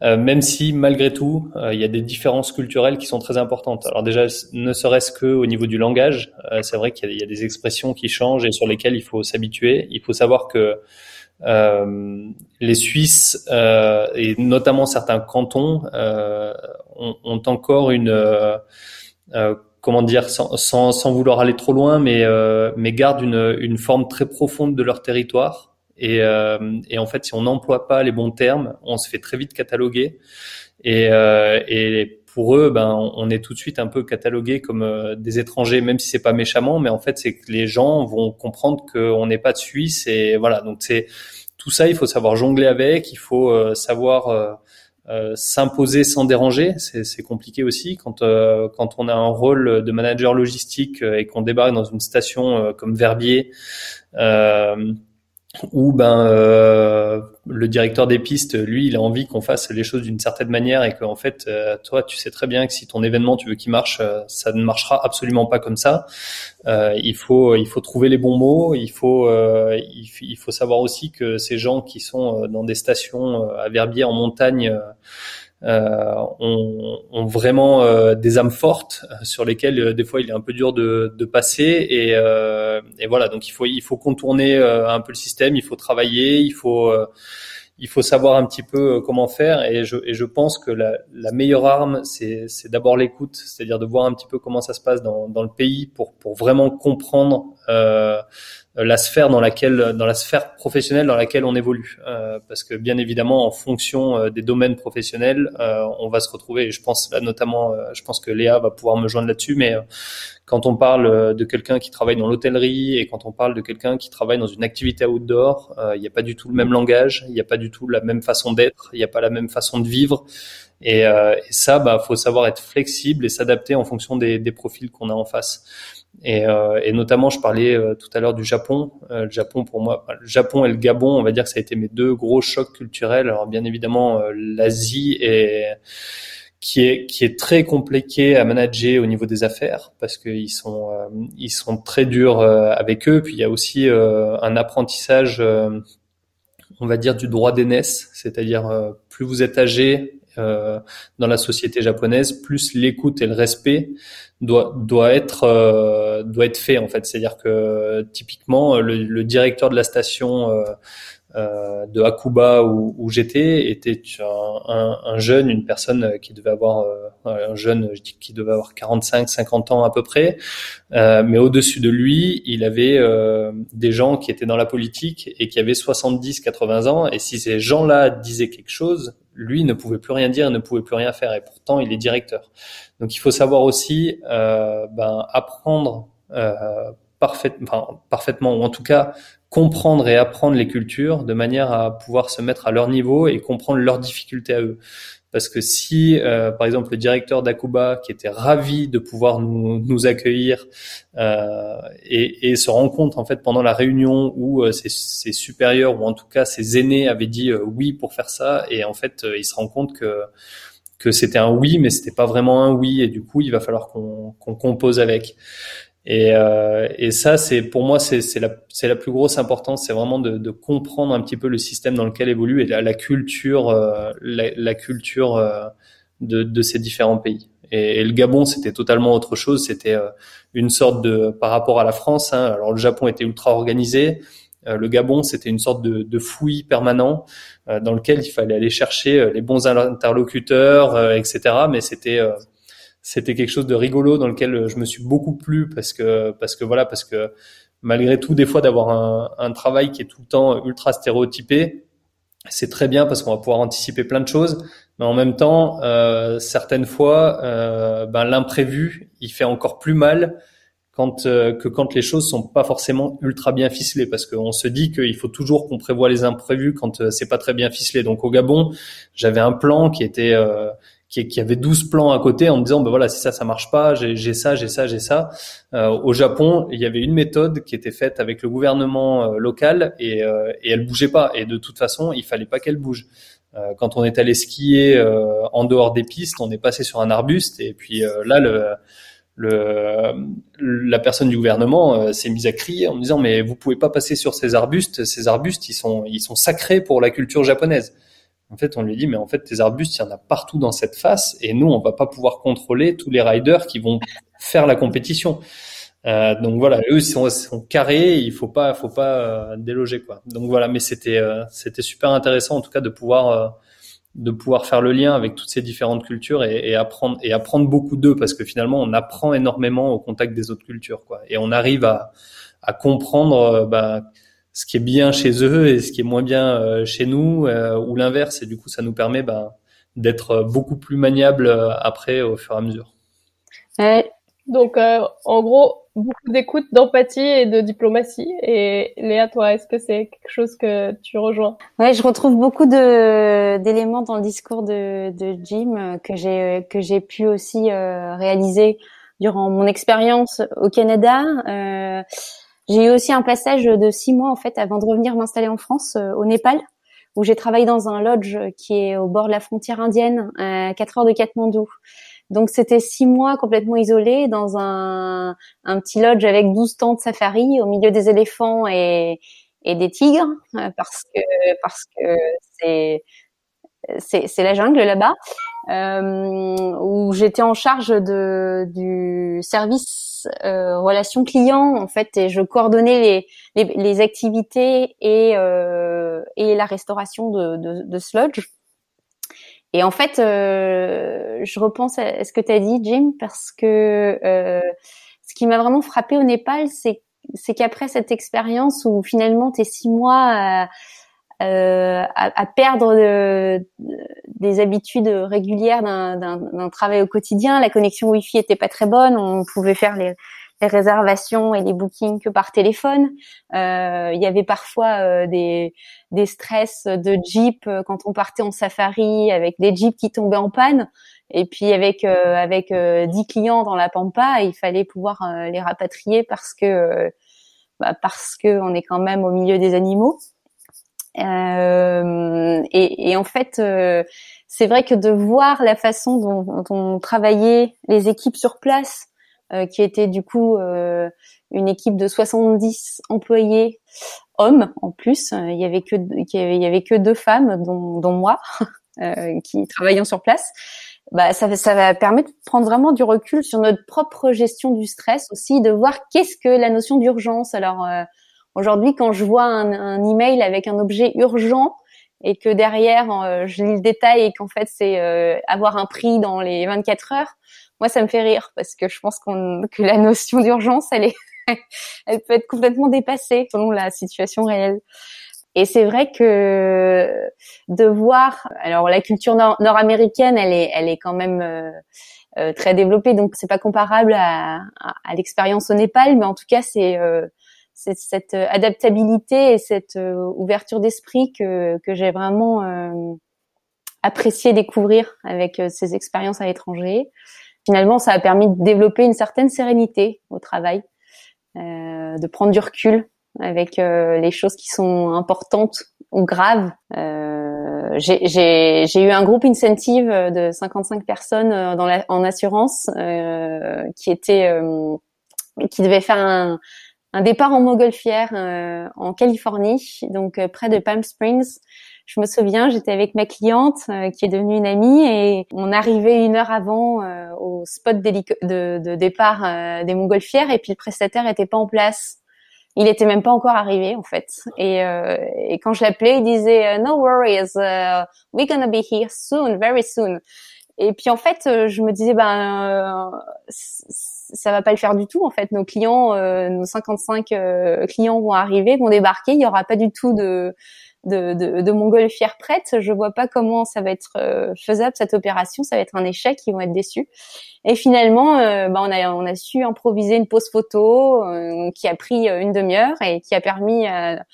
même si malgré tout, il y a des différences culturelles qui sont très importantes. Alors déjà, ne serait-ce que au niveau du langage, c'est vrai qu'il y, y, a des expressions qui changent et sur lesquelles il faut s'habituer. Il faut savoir que euh, les Suisses euh, et notamment certains cantons euh, ont, encore une comment dire, sans, sans, vouloir aller trop loin, mais, euh, mais gardent une, une forme très profonde de leur territoire. Et, euh, et en fait, si on n'emploie pas les bons termes, on se fait très vite cataloguer. Et, euh, et pour eux, ben, on est tout de suite un peu catalogué comme des étrangers, même si c'est pas méchamment, mais en fait, c'est que les gens vont comprendre qu'on n'est pas de Suisse. Et voilà, donc c'est tout ça, il faut savoir jongler avec, il faut savoir euh, s'imposer sans déranger, c'est compliqué aussi quand euh, quand on a un rôle de manager logistique euh, et qu'on débarque dans une station comme Verbier où ben euh, le directeur des pistes, lui, il a envie qu'on fasse les choses d'une certaine manière et qu'en fait, euh, toi, tu sais très bien que si ton événement, tu veux qu'il marche, euh, ça ne marchera absolument pas comme ça. il faut, il faut trouver les bons mots. Il faut, il, il, faut savoir aussi que ces gens qui sont dans des stations à Verbier en montagne euh, ont, ont, vraiment euh, des âmes fortes euh, sur lesquelles des fois il est un peu dur de, de passer. Et, et, voilà donc il faut il faut contourner un peu le système, il faut travailler, il faut il faut savoir un petit peu comment faire. Et je, et je pense que la, la meilleure arme, c'est, c'est d'abord l'écoute, c'est-à-dire de voir un petit peu comment ça se passe dans, dans le pays pour, pour vraiment comprendre euh, la sphère dans laquelle, dans la sphère professionnelle dans laquelle on évolue. Euh, parce que bien évidemment, en fonction euh, des domaines professionnels, euh, on va se retrouver. Et je pense là notamment, je pense que Léa va pouvoir me joindre là-dessus, mais quand on parle de quelqu'un qui travaille dans l'hôtellerie et quand on parle de quelqu'un qui travaille dans une activité outdoor, il n'y a pas du tout le même langage, il n'y a pas du tout la même façon d'être, il n'y a pas la même façon de vivre. Et, et ça, bah, faut savoir être flexible et s'adapter en fonction des, des profils qu'on a en face. Et, euh, et, notamment, je parlais euh, tout à l'heure du Japon. Euh, le Japon, pour moi, le Japon et le Gabon, on va dire que ça a été mes deux gros chocs culturels. Alors, bien évidemment, l'Asie est qui est qui est très compliqué à manager au niveau des affaires parce qu'ils sont ils sont très durs avec eux. Puis il y a aussi un apprentissage, on va dire, du droit d'aînesse, c'est-à-dire plus vous êtes âgé euh, dans la société japonaise, plus l'écoute et le respect doit doit être euh, doit être fait en fait. C'est-à-dire que typiquement le, le, directeur de la station euh, euh, de Akuba où, où j'étais était un, un, un, jeune, une personne qui devait avoir euh, un jeune, je dis qui devait avoir 45, 50 ans à peu près, euh, mais au-dessus de lui, il avait des gens qui étaient dans la politique et qui avaient 70, 80 ans, et si ces gens-là disaient quelque chose, lui ne pouvait plus rien dire, ne pouvait plus rien faire, et pourtant il est directeur. Donc il faut savoir aussi ben, apprendre parfaitement, parfaitement, ou en tout cas comprendre et apprendre les cultures de manière à pouvoir se mettre à leur niveau et comprendre leurs difficultés à eux. Parce que si, euh, par exemple, le directeur d'Akuba, qui était ravi de pouvoir nous, nous accueillir euh, et, et, se rend compte en fait pendant la réunion où euh, ses, ses, supérieurs ou en tout cas ses aînés avaient dit euh, oui pour faire ça, et en fait, euh, il se rend compte que que c'était un oui, mais c'était pas vraiment un oui, et du coup, il va falloir qu'on qu'on compose avec. Et, euh, et ça, c'est pour moi, c'est la, la plus grosse importance, c'est vraiment de, de, comprendre un petit peu le système dans lequel évolue et la, la culture, euh, la, la, culture euh, de, de, ces différents pays. Et, et le Gabon, c'était totalement autre chose. C'était euh, une sorte de, par rapport à la France. Hein, alors le Japon était ultra organisé. le Gabon, c'était une sorte de, de fouillis permanent dans lequel il fallait aller chercher les bons interlocuteurs, etc. Mais c'était c'était quelque chose de rigolo dans lequel je me suis beaucoup plu parce que parce que voilà parce que malgré tout des fois d'avoir un, un travail qui est tout le temps ultra stéréotypé c'est très bien parce qu'on va pouvoir anticiper plein de choses, mais en même temps, euh, certaines fois, euh, ben, l'imprévu, il fait encore plus mal quand euh, que quand les choses sont pas forcément ultra bien ficelées, parce qu'on se dit qu'il faut toujours qu'on prévoit les imprévus quand euh, c'est pas très bien ficelé. Donc au Gabon, j'avais un plan qui était euh, qui, qui, avait 12 plans à côté en me disant ben voilà si ça ça marche pas j'ai ça j'ai ça j'ai ça. Euh, au Japon il y avait une méthode qui était faite avec le gouvernement euh, local et, euh, et elle bougeait pas. Et de toute façon il fallait pas qu'elle bouge. Euh, quand on est allé skier euh, en dehors des pistes on est passé sur un arbuste et puis là le le, la personne du gouvernement s'est mise à crier en me disant mais vous pouvez pas passer sur ces arbustes. Ces arbustes ils sont ils sont sacrés pour la culture japonaise en fait, on lui dit, mais en fait, tes arbustes, il y en a partout dans cette face, et nous, on va pas pouvoir contrôler tous les riders qui vont faire la compétition. Euh, donc voilà, eux sont, sont carrés, il faut pas, faut pas euh, déloger quoi. Donc voilà, mais c'était, euh, c'était super intéressant en tout cas de pouvoir, euh, de pouvoir faire le lien avec toutes ces différentes cultures et, et apprendre et apprendre beaucoup d'eux parce que finalement on apprend énormément au contact des autres cultures quoi. Et on arrive à, à comprendre bah, ce qui est bien chez eux et ce qui est moins bien euh, chez nous, euh, ou l'inverse. Et du coup, ça nous permet bah, d'être beaucoup plus maniable euh, après au fur et à mesure. Ouais. Donc, en gros, beaucoup d'écoute, d'empathie et de diplomatie. Et Léa, toi, est-ce que c'est quelque chose que tu rejoins? Ouais, je retrouve beaucoup de d'éléments dans le discours de, de Jim que j'ai que j'ai pu aussi réaliser durant mon expérience au Canada. Euh, j'ai eu aussi un passage de six mois en fait avant de revenir m'installer en France, euh, au Népal, où j'ai travaillé dans un lodge qui est au bord de la frontière indienne, à 4 heures de Katmandou. Donc c'était six mois complètement isolé dans un, un petit lodge avec 12 tentes safari au milieu des éléphants et, et des tigres euh, parce que parce que c'est c'est la jungle là-bas, euh, où j'étais en charge de, du service euh, relations clients en fait, et je coordonnais les, les, les activités et, euh, et la restauration de, de, de Sludge. Et en fait, euh, je repense à ce que tu as dit, Jim, parce que euh, ce qui m'a vraiment frappé au Népal, c'est c'est qu'après cette expérience où finalement tu es six mois à, euh, à, à, perdre des habitudes régulières d'un travail au quotidien. La connexion Wi-Fi était pas très bonne. On pouvait faire les, les réservations et les bookings que par téléphone. Euh, il y avait parfois euh, des, des stress de jeep euh, quand on partait en safari avec des jeeps qui tombaient en panne. Et puis avec euh, avec 10 clients dans la pampa, il fallait pouvoir les rapatrier parce que bah, parce que on est quand même au milieu des animaux. Euh, et, et, en fait, euh, c'est vrai que de voir la façon dont, dont on travaillait les équipes sur place, euh, qui était du coup euh, une équipe de 70 employés hommes en plus, il y avait que il y avait, que deux femmes, dont, dont moi, qui travaillant sur place. Bah, ça, ça va permettre de prendre vraiment du recul sur notre propre gestion du stress aussi, de voir qu'est-ce que la notion d'urgence. Alors Aujourd'hui, quand je vois un, un, email avec un objet urgent et que derrière euh, je lis le détail et qu'en fait c'est euh, avoir un prix dans les 24 heures, moi ça me fait rire parce que je pense qu'on que la notion d'urgence elle est elle peut être complètement dépassée selon la situation réelle. Et c'est vrai que de voir, alors la culture nord-américaine, elle est, elle est quand même euh, euh très développée, donc c'est pas comparable à, à, à l'expérience au Népal, mais en tout cas c'est euh, c'est cette euh, adaptabilité et cette euh, ouverture d'esprit que, que j'ai vraiment euh, apprécié découvrir avec ces expériences à l'étranger. Finalement, ça a permis de développer une certaine sérénité au travail, de prendre du recul avec les choses qui sont importantes ou graves. J'ai eu un groupe incentive de 55 personnes dans la, en assurance qui était qui devait faire un, un départ en montgolfière euh, en Californie, donc euh, près de Palm Springs. Je me souviens, j'étais avec ma cliente euh, qui est devenue une amie et on arrivait une heure avant au spot de, départ des montgolfières et puis le prestataire était pas en place. Il était même pas encore arrivé en fait. Et, et quand je l'appelais, il disait "No worries, uh, we're gonna be here soon, very soon." Et puis en fait, je me disais ben ça va pas le faire du tout en fait. Nos clients, nos 55 clients vont arriver, vont débarquer, il y aura pas du tout de de, de, de montgolfière prête, je vois pas comment ça va être euh, faisable cette opération. Ça va être un échec, ils vont être déçus. Et finalement, euh, bah, on a on a su improviser une pause photo euh, qui a pris une demi-heure et qui a permis à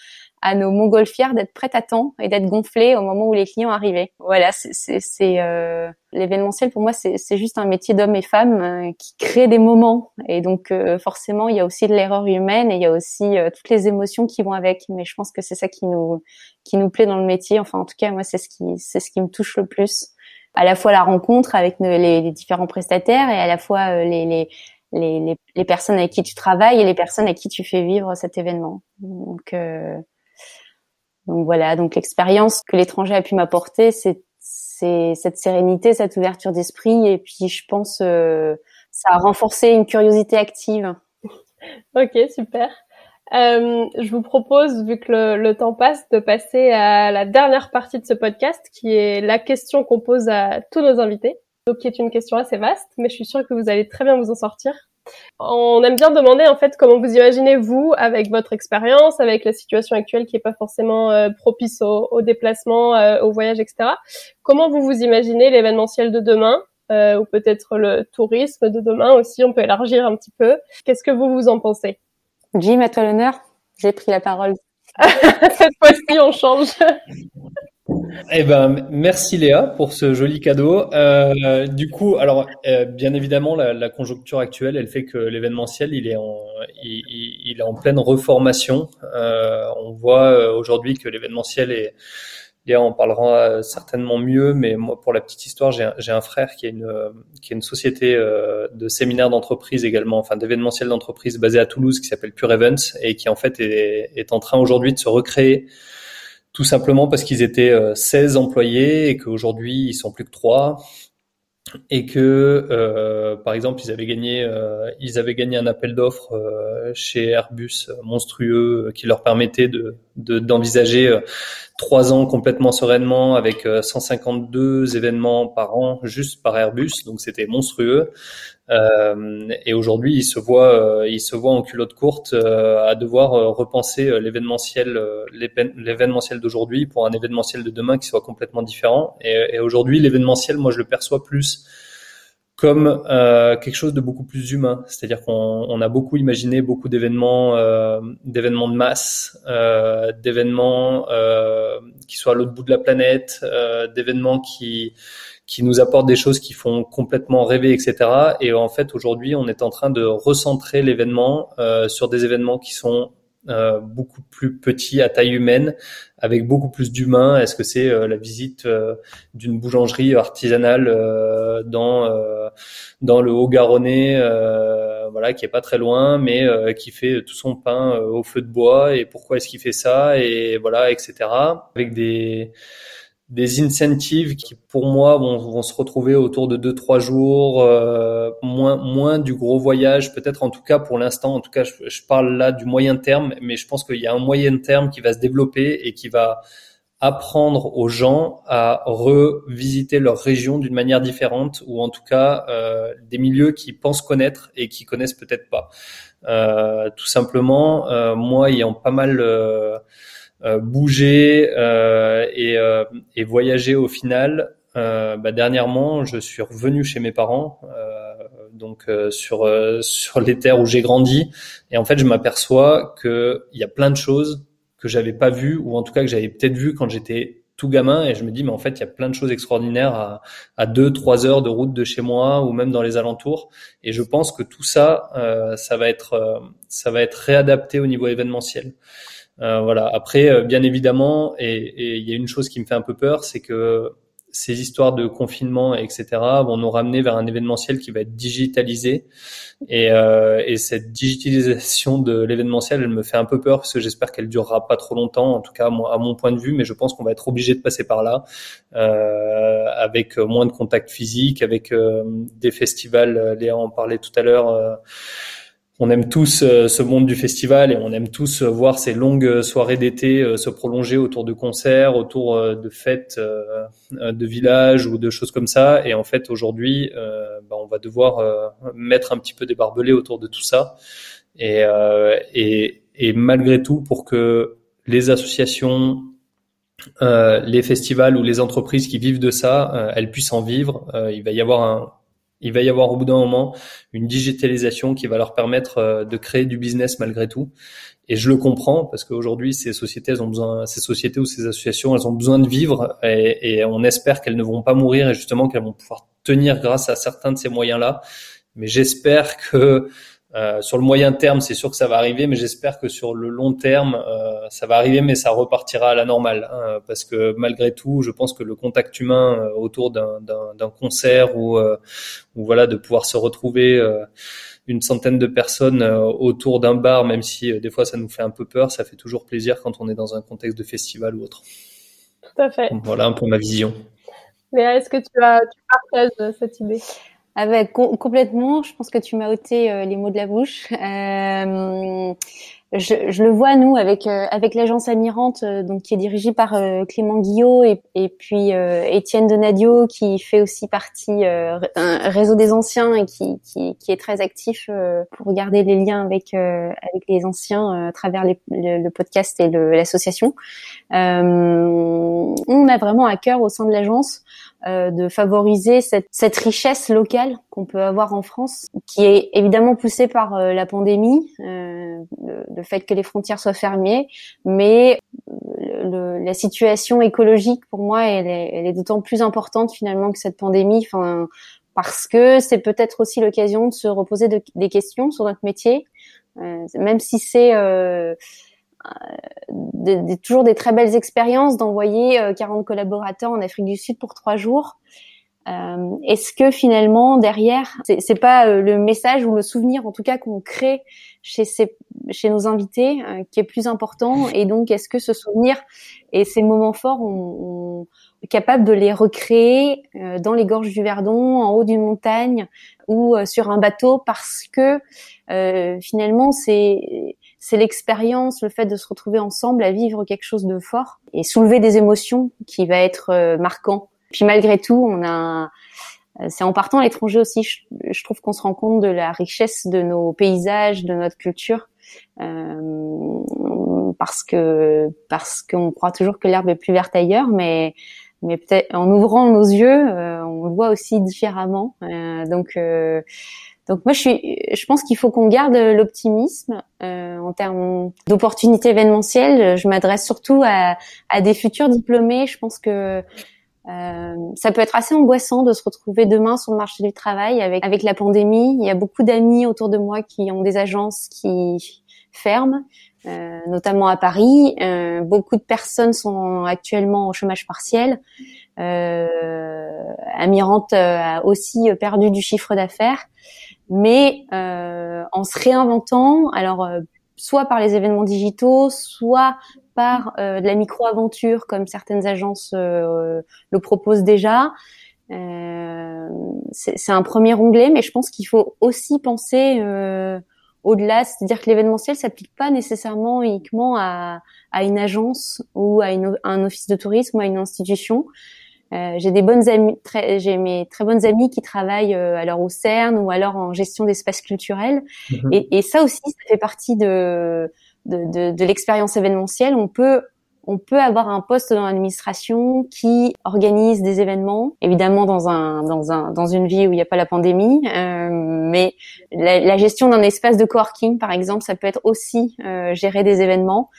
nos montgolfières d'être prêtes à temps et d'être gonflées au moment où les clients arrivaient. Voilà, c'est euh, l'événementiel pour moi, c'est juste un métier d'hommes et femmes euh, qui crée des moments. Et donc euh, forcément, il y a aussi de l'erreur humaine et il y a aussi euh, toutes les émotions qui vont avec. Mais je pense que c'est ça qui nous qui nous plaît dans le métier. Enfin, en tout cas, moi, c'est ce qui c'est ce qui me touche le plus. À la fois la rencontre avec les, les différents prestataires et à la fois les, les les, les, personnes avec qui tu travailles et les personnes avec qui tu fais vivre cet événement. Donc, euh, donc voilà, donc l'expérience que l'étranger a pu m'apporter, c'est cette sérénité, cette ouverture d'esprit, et puis je pense euh, ça a renforcé une curiosité active. Ok, super. Euh, je vous propose, vu que le, le, temps passe, de passer à la dernière partie de ce podcast, qui est la question qu'on pose à tous nos invités. Donc, qui est une question assez vaste, mais je suis sûre que vous allez très bien vous en sortir. On aime bien demander en fait comment vous imaginez vous avec votre expérience, avec la situation actuelle qui est pas forcément euh, propice au, au déplacement, euh, au voyage, etc. Comment vous vous imaginez l'événementiel de demain euh, ou peut-être le tourisme de demain aussi On peut élargir un petit peu. Qu'est-ce que vous vous en pensez? Jim, à toi l'honneur. J'ai pris la parole. Cette fois-ci, on change. Eh ben, merci Léa pour ce joli cadeau. Euh, du coup, alors euh, bien évidemment, la, la, conjoncture actuelle, elle fait que l'événementiel, il est en, il, il, est en pleine reformation. Euh, on voit euh, aujourd'hui que l'événementiel est, Léa en parlera certainement mieux, mais moi, pour la petite histoire, j'ai un, un, frère qui a une, qui a une société euh, de séminaires d'entreprise également, enfin d'événementiel d'entreprise basée à Toulouse qui s'appelle Pure Events et qui en fait est, est en train aujourd'hui de se recréer tout simplement parce qu'ils étaient 16 euh, employés et qu'aujourd'hui ils sont plus que 3 et que euh, par exemple ils avaient gagné euh, ils avaient gagné un appel d'offres chez Airbus monstrueux qui leur permettait de d'envisager trois ans complètement sereinement avec 152 événements par an juste par Airbus donc c'était monstrueux euh, et aujourd'hui, il se voit, euh, il se voit en culotte courte euh, à devoir repenser l'événementiel, l'événementiel d'aujourd'hui pour un événementiel de demain qui soit complètement différent. Et, et aujourd'hui, l'événementiel, moi, je le perçois plus comme euh, quelque chose de beaucoup plus humain. C'est-à-dire qu'on on a beaucoup imaginé beaucoup d'événements, euh, d'événements de masse, euh, d'événements qui soient à l'autre bout de la planète, d'événements qui qui nous apportent des choses qui font complètement rêver, etc. Et en fait, aujourd'hui, on est en train de recentrer l'événement euh, sur des événements qui sont euh, beaucoup plus petits à taille humaine, avec beaucoup plus d'humains. Est-ce que c'est euh, la visite euh, d'une boulangerie artisanale euh, dans dans le Haut-Garonnais, voilà, qui est pas très loin, mais qui fait tout son pain au feu de bois Et pourquoi est-ce qu'il fait ça Et voilà, etc. Avec des des incentives qui pour moi vont, vont se retrouver autour de deux trois jours euh, moins moins du gros voyage peut-être en tout cas pour l'instant. En tout cas je, je, parle là du moyen terme mais je pense qu'il y a un moyen terme qui va se développer et qui va apprendre aux gens à revisiter leur région d'une manière différente ou en tout cas euh, des milieux qui pensent connaître et qui connaissent peut-être pas. Euh, tout simplement euh, moi ayant pas mal euh, bouger euh, et, euh, et, voyager au final. Bah, dernièrement, je suis revenu chez mes parents, donc sur sur les terres où j'ai grandi, et en fait, je m'aperçois que il y a plein de choses que j'avais pas vues ou en tout cas que j'avais peut-être vues quand j'étais tout gamin. Et je me dis mais en fait il y a plein de choses extraordinaires à, à deux trois heures de route de chez moi ou même dans les alentours. Et je pense que tout ça euh, ça va être ça va être réadapté au niveau événementiel. euh, voilà. Après, euh, bien évidemment, et il y a une chose qui me fait un peu peur, c'est que ces histoires de confinement, etc., vont nous ramener vers un événementiel qui va être digitalisé. Et, euh, et cette digitalisation de l'événementiel, elle me fait un peu peur parce que j'espère qu'elle durera pas trop longtemps, en tout cas à mon point de vue. Mais je pense qu'on va être obligé de passer par là, euh, avec moins de contacts physiques, avec euh, des festivals. Léa en parlait tout à l'heure on aime tous euh, ce monde du festival et on aime tous voir ces longues soirées d'été euh, se prolonger autour de concerts, autour euh, de fêtes de villages ou de choses comme ça. Et en fait, aujourd'hui, bah, on va devoir mettre un petit peu des barbelés autour de tout ça. Et, et malgré tout, pour que les associations, les festivals ou les entreprises qui vivent de ça, elles puissent en vivre, il va y avoir un, il va y avoir au bout d'un moment une digitalisation qui va leur permettre euh, de créer du business malgré tout. Et je le comprends parce qu'aujourd'hui, ces sociétés, elles ont besoin, ces sociétés ou ces associations, elles ont besoin de vivre et, et on espère qu'elles ne vont pas mourir et justement qu'elles vont pouvoir tenir grâce à certains de ces moyens-là. Mais j'espère que euh, sur le moyen terme, c'est sûr que ça va arriver, mais j'espère que sur le long terme, euh, ça va arriver, mais ça repartira à la normale. Hein, parce que malgré tout, je pense que le contact humain euh, autour d'un concert ou, ou voilà, de pouvoir se retrouver une centaine de personnes autour d'un bar, même si des fois ça nous fait un peu peur, ça fait toujours plaisir quand on est dans un contexte de festival ou autre. Tout à fait. Voilà un peu ma vision. Léa, est-ce que tu, as, tu partages cette idée? Avec complètement, je pense que tu m'as ôté euh, les mots de la bouche. Euh, je, je, le vois nous avec euh, avec l'agence Amirante, euh, donc qui est dirigée par Clément Guillot et, et puis Étienne Donadio qui fait aussi partie un réseau des anciens et qui, qui, qui est très actif pour garder les liens avec avec les anciens à travers les, le, le, podcast et l'association. on a vraiment à cœur au sein de l'agence euh, de favoriser cette, cette richesse locale qu'on peut avoir en France, qui est évidemment poussée par euh, la pandémie, euh, le, fait que les frontières soient fermées, mais le, la situation écologique pour moi, elle est, est d'autant plus importante finalement que cette pandémie. Enfin, parce que c'est peut-être aussi l'occasion de se reposer de, des questions sur notre métier, euh, même si c'est euh, des, toujours des très belles expériences d'envoyer 40 euh, collaborateurs en Afrique du Sud pour trois jours. Euh, Est-ce que finalement derrière, c'est pas euh, le message ou le souvenir, en tout cas, qu'on crée chez ces, chez nos invités, euh, qui est plus important? Et donc, est-ce que ce souvenir et ces moments forts, on, on est capable de les recréer euh, dans les gorges du Verdon, en haut d'une montagne ou sur un bateau, parce que finalement, c'est c'est l'expérience, le fait de se retrouver ensemble à vivre quelque chose de fort et soulever des émotions qui va être euh, marquant. Puis malgré tout, on a euh, c'est en partant à l'étranger aussi, je, trouve qu'on se rend compte de la richesse de nos paysages, de notre culture, euh, parce que parce qu'on croit toujours que l'herbe est plus verte ailleurs, mais mais peut-être en ouvrant nos yeux, euh, on le voit aussi différemment. donc donc moi, je, suis, je pense qu'il faut qu'on garde l'optimisme euh, en termes d'opportunités événementielles. Je m'adresse surtout à, à, des futurs diplômés. Je pense que euh, ça peut être assez angoissant de se retrouver demain sur le marché du travail avec avec la pandémie. Il y a beaucoup d'amis autour de moi qui ont des agences qui ferment, euh, notamment à Paris. Euh, beaucoup de personnes sont actuellement au chômage partiel. Euh, Amirante a aussi perdu du chiffre d'affaires mais euh, en se réinventant, alors euh, soit par les événements digitaux, soit par euh, de la micro-aventure comme certaines agences le proposent déjà. c'est un premier onglet, mais je pense qu'il faut aussi penser au-delà, c'est-à-dire que l'événementiel s'applique pas nécessairement uniquement à, à une agence ou à, une, à, un office de tourisme ou à une institution. Euh, j'ai des bonnes amies, j'ai mes très bonnes amies qui travaillent euh, alors au CERN ou alors en gestion d'espaces culturels. Mhm. Et, et, ça aussi, ça fait partie de de, de, de l'expérience événementielle. On peut on peut avoir un poste dans l'administration qui organise des événements, évidemment dans un dans un dans une vie où il n'y a pas la pandémie, euh, mais la, la gestion d'un espace de coworking, par exemple, ça peut être aussi euh, gérer des événements.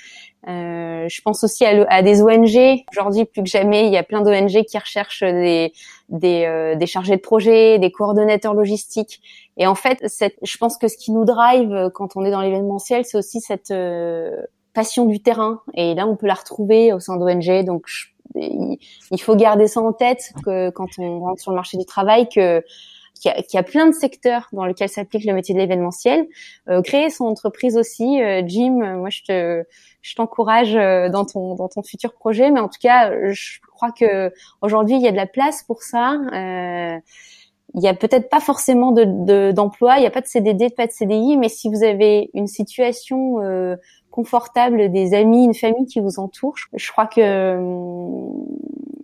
Euh, je pense aussi à, à des ONG. Aujourd'hui, plus que jamais, il y a plein d'ONG qui recherchent des des, euh, des, chargés de projet, des coordonnateurs logistiques. Et en fait, cette, je pense que ce qui nous drive euh, quand on est dans l'événementiel, c'est aussi cette euh, passion du terrain. Et là, on peut la retrouver au sein d'ONG. Donc, il faut garder ça en tête que quand on rentre sur le marché du travail, que qu'il y, a plein de secteurs dans lesquels s'applique le métier de l'événementiel. Euh, créer son entreprise aussi, Jim, moi je te je t'encourage euh, dans ton dans ton futur projet. Mais en tout cas, je crois que aujourd'hui il y a de la place pour ça. Euh, il y a peut-être pas forcément de d'emploi, il n'y a pas de CDD, pas de CDI, mais si vous avez une situation euh, confortable, des amis, une famille qui vous entoure, je crois que hum,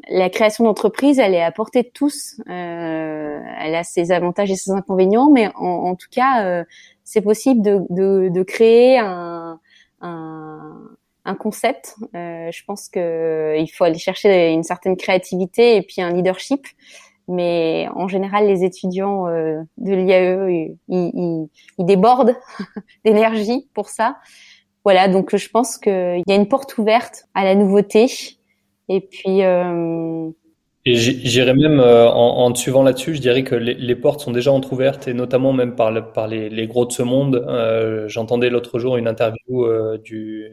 la création d'entreprise, elle est à portée de tous. Euh, elle a ses avantages et ses inconvénients, mais en, tout cas, euh, c'est possible de, de, créer un, un, concept. Euh, je pense que il faut aller chercher une certaine créativité et puis un leadership mais en général, les étudiants euh, de l'IAE, ils débordent d'énergie pour ça. Voilà, donc je pense qu'il y a une porte ouverte à la nouveauté. Et puis. Euh... Et j'irais même euh, en, te suivant là-dessus, je dirais que les, portes sont déjà entrouvertes et notamment même par, le, par les, les, gros de ce monde. Euh, J'entendais l'autre jour une interview euh, du,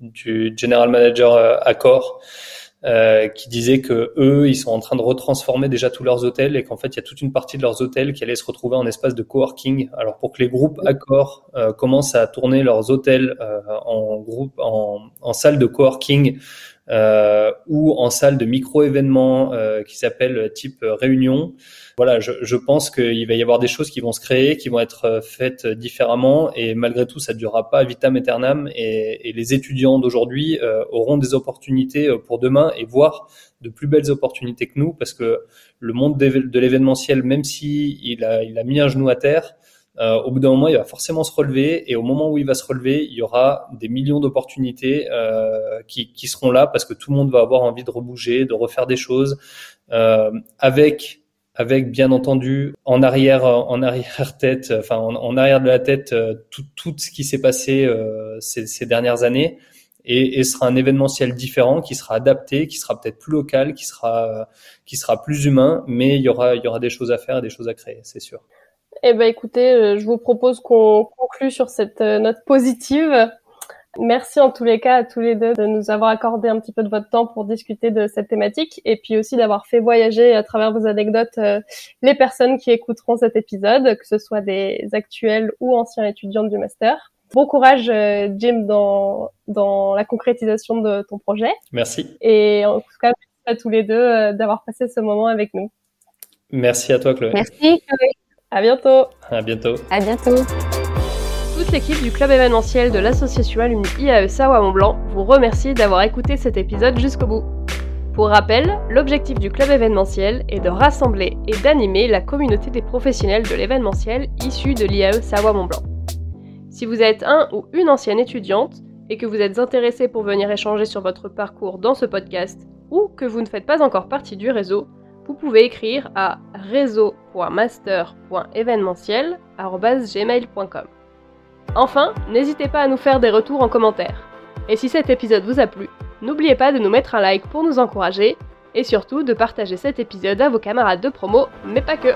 du general manager Accor euh, qui disaient que eux, ils sont en train de retransformer déjà tous leurs hôtels et qu'en fait, il y a toute une partie de leurs hôtels qui allait se retrouver en espace de coworking. Alors pour que les groupes accords euh, commencent à tourner leurs hôtels euh, en groupe, en, en salle de coworking ou en salle de micro-événements euh, qui s'appelle type réunion. Voilà, je, je pense qu'il va y avoir des choses qui vont se créer, qui vont être euh, faites différemment, et malgré tout, ça ne durera pas vitam aeternam. Et, et les étudiants d'aujourd'hui euh, auront des opportunités pour demain et voire de plus belles opportunités que nous, parce que le monde de l'événementiel, même si a, il a mis un genou à terre, euh, au bout d'un moment, il va forcément se relever et au moment où il va se relever, il y aura des millions d'opportunités euh, qui, qui, seront là parce que tout le monde va avoir envie de rebouger, de refaire des choses euh, avec avec bien entendu en arrière en arrière tête, enfin en, arrière de la tête euh, tout, tout ce qui s'est passé euh, ces, ces, dernières années et, et sera un événementiel différent qui sera adapté, qui sera peut-être plus local, qui sera qui sera plus humain, mais il y aura il y aura des choses à faire, des choses à créer, c'est sûr. Eh ben écoutez, euh, je vous propose qu'on conclue sur cette euh, note positive. Merci en tous les cas à tous les deux de nous avoir accordé un petit peu de votre temps pour discuter de cette thématique et puis aussi d'avoir fait voyager à travers vos anecdotes euh, les personnes qui écouteront cet épisode, que ce soit des actuels ou anciens étudiants du master. Bon courage Jim dans, dans la concrétisation de ton projet. Merci. Et en tout cas, merci à tous les deux d'avoir passé ce moment avec nous. Merci à toi Chloé. Merci Chloé. À bientôt. À bientôt. À bientôt. Toute l'équipe du club événementiel de l'association Alumni IAE Savoie Mont Blanc vous remercie d'avoir écouté cet épisode jusqu'au bout. Pour rappel, l'objectif du club événementiel est de rassembler et d'animer la communauté des professionnels de l'événementiel issus de l'IAE Savoie Mont Blanc. Si vous êtes un ou une ancienne étudiante et que vous êtes intéressé pour venir échanger sur votre parcours dans ce podcast ou que vous ne faites pas encore partie du réseau, vous pouvez écrire à réseau.master.événementiel.gmail.com. Enfin, n'hésitez pas à nous faire des retours en commentaire. Et si cet épisode vous a plu, n'oubliez pas de nous mettre un like pour nous encourager et surtout de partager cet épisode à vos camarades de promo, mais pas que.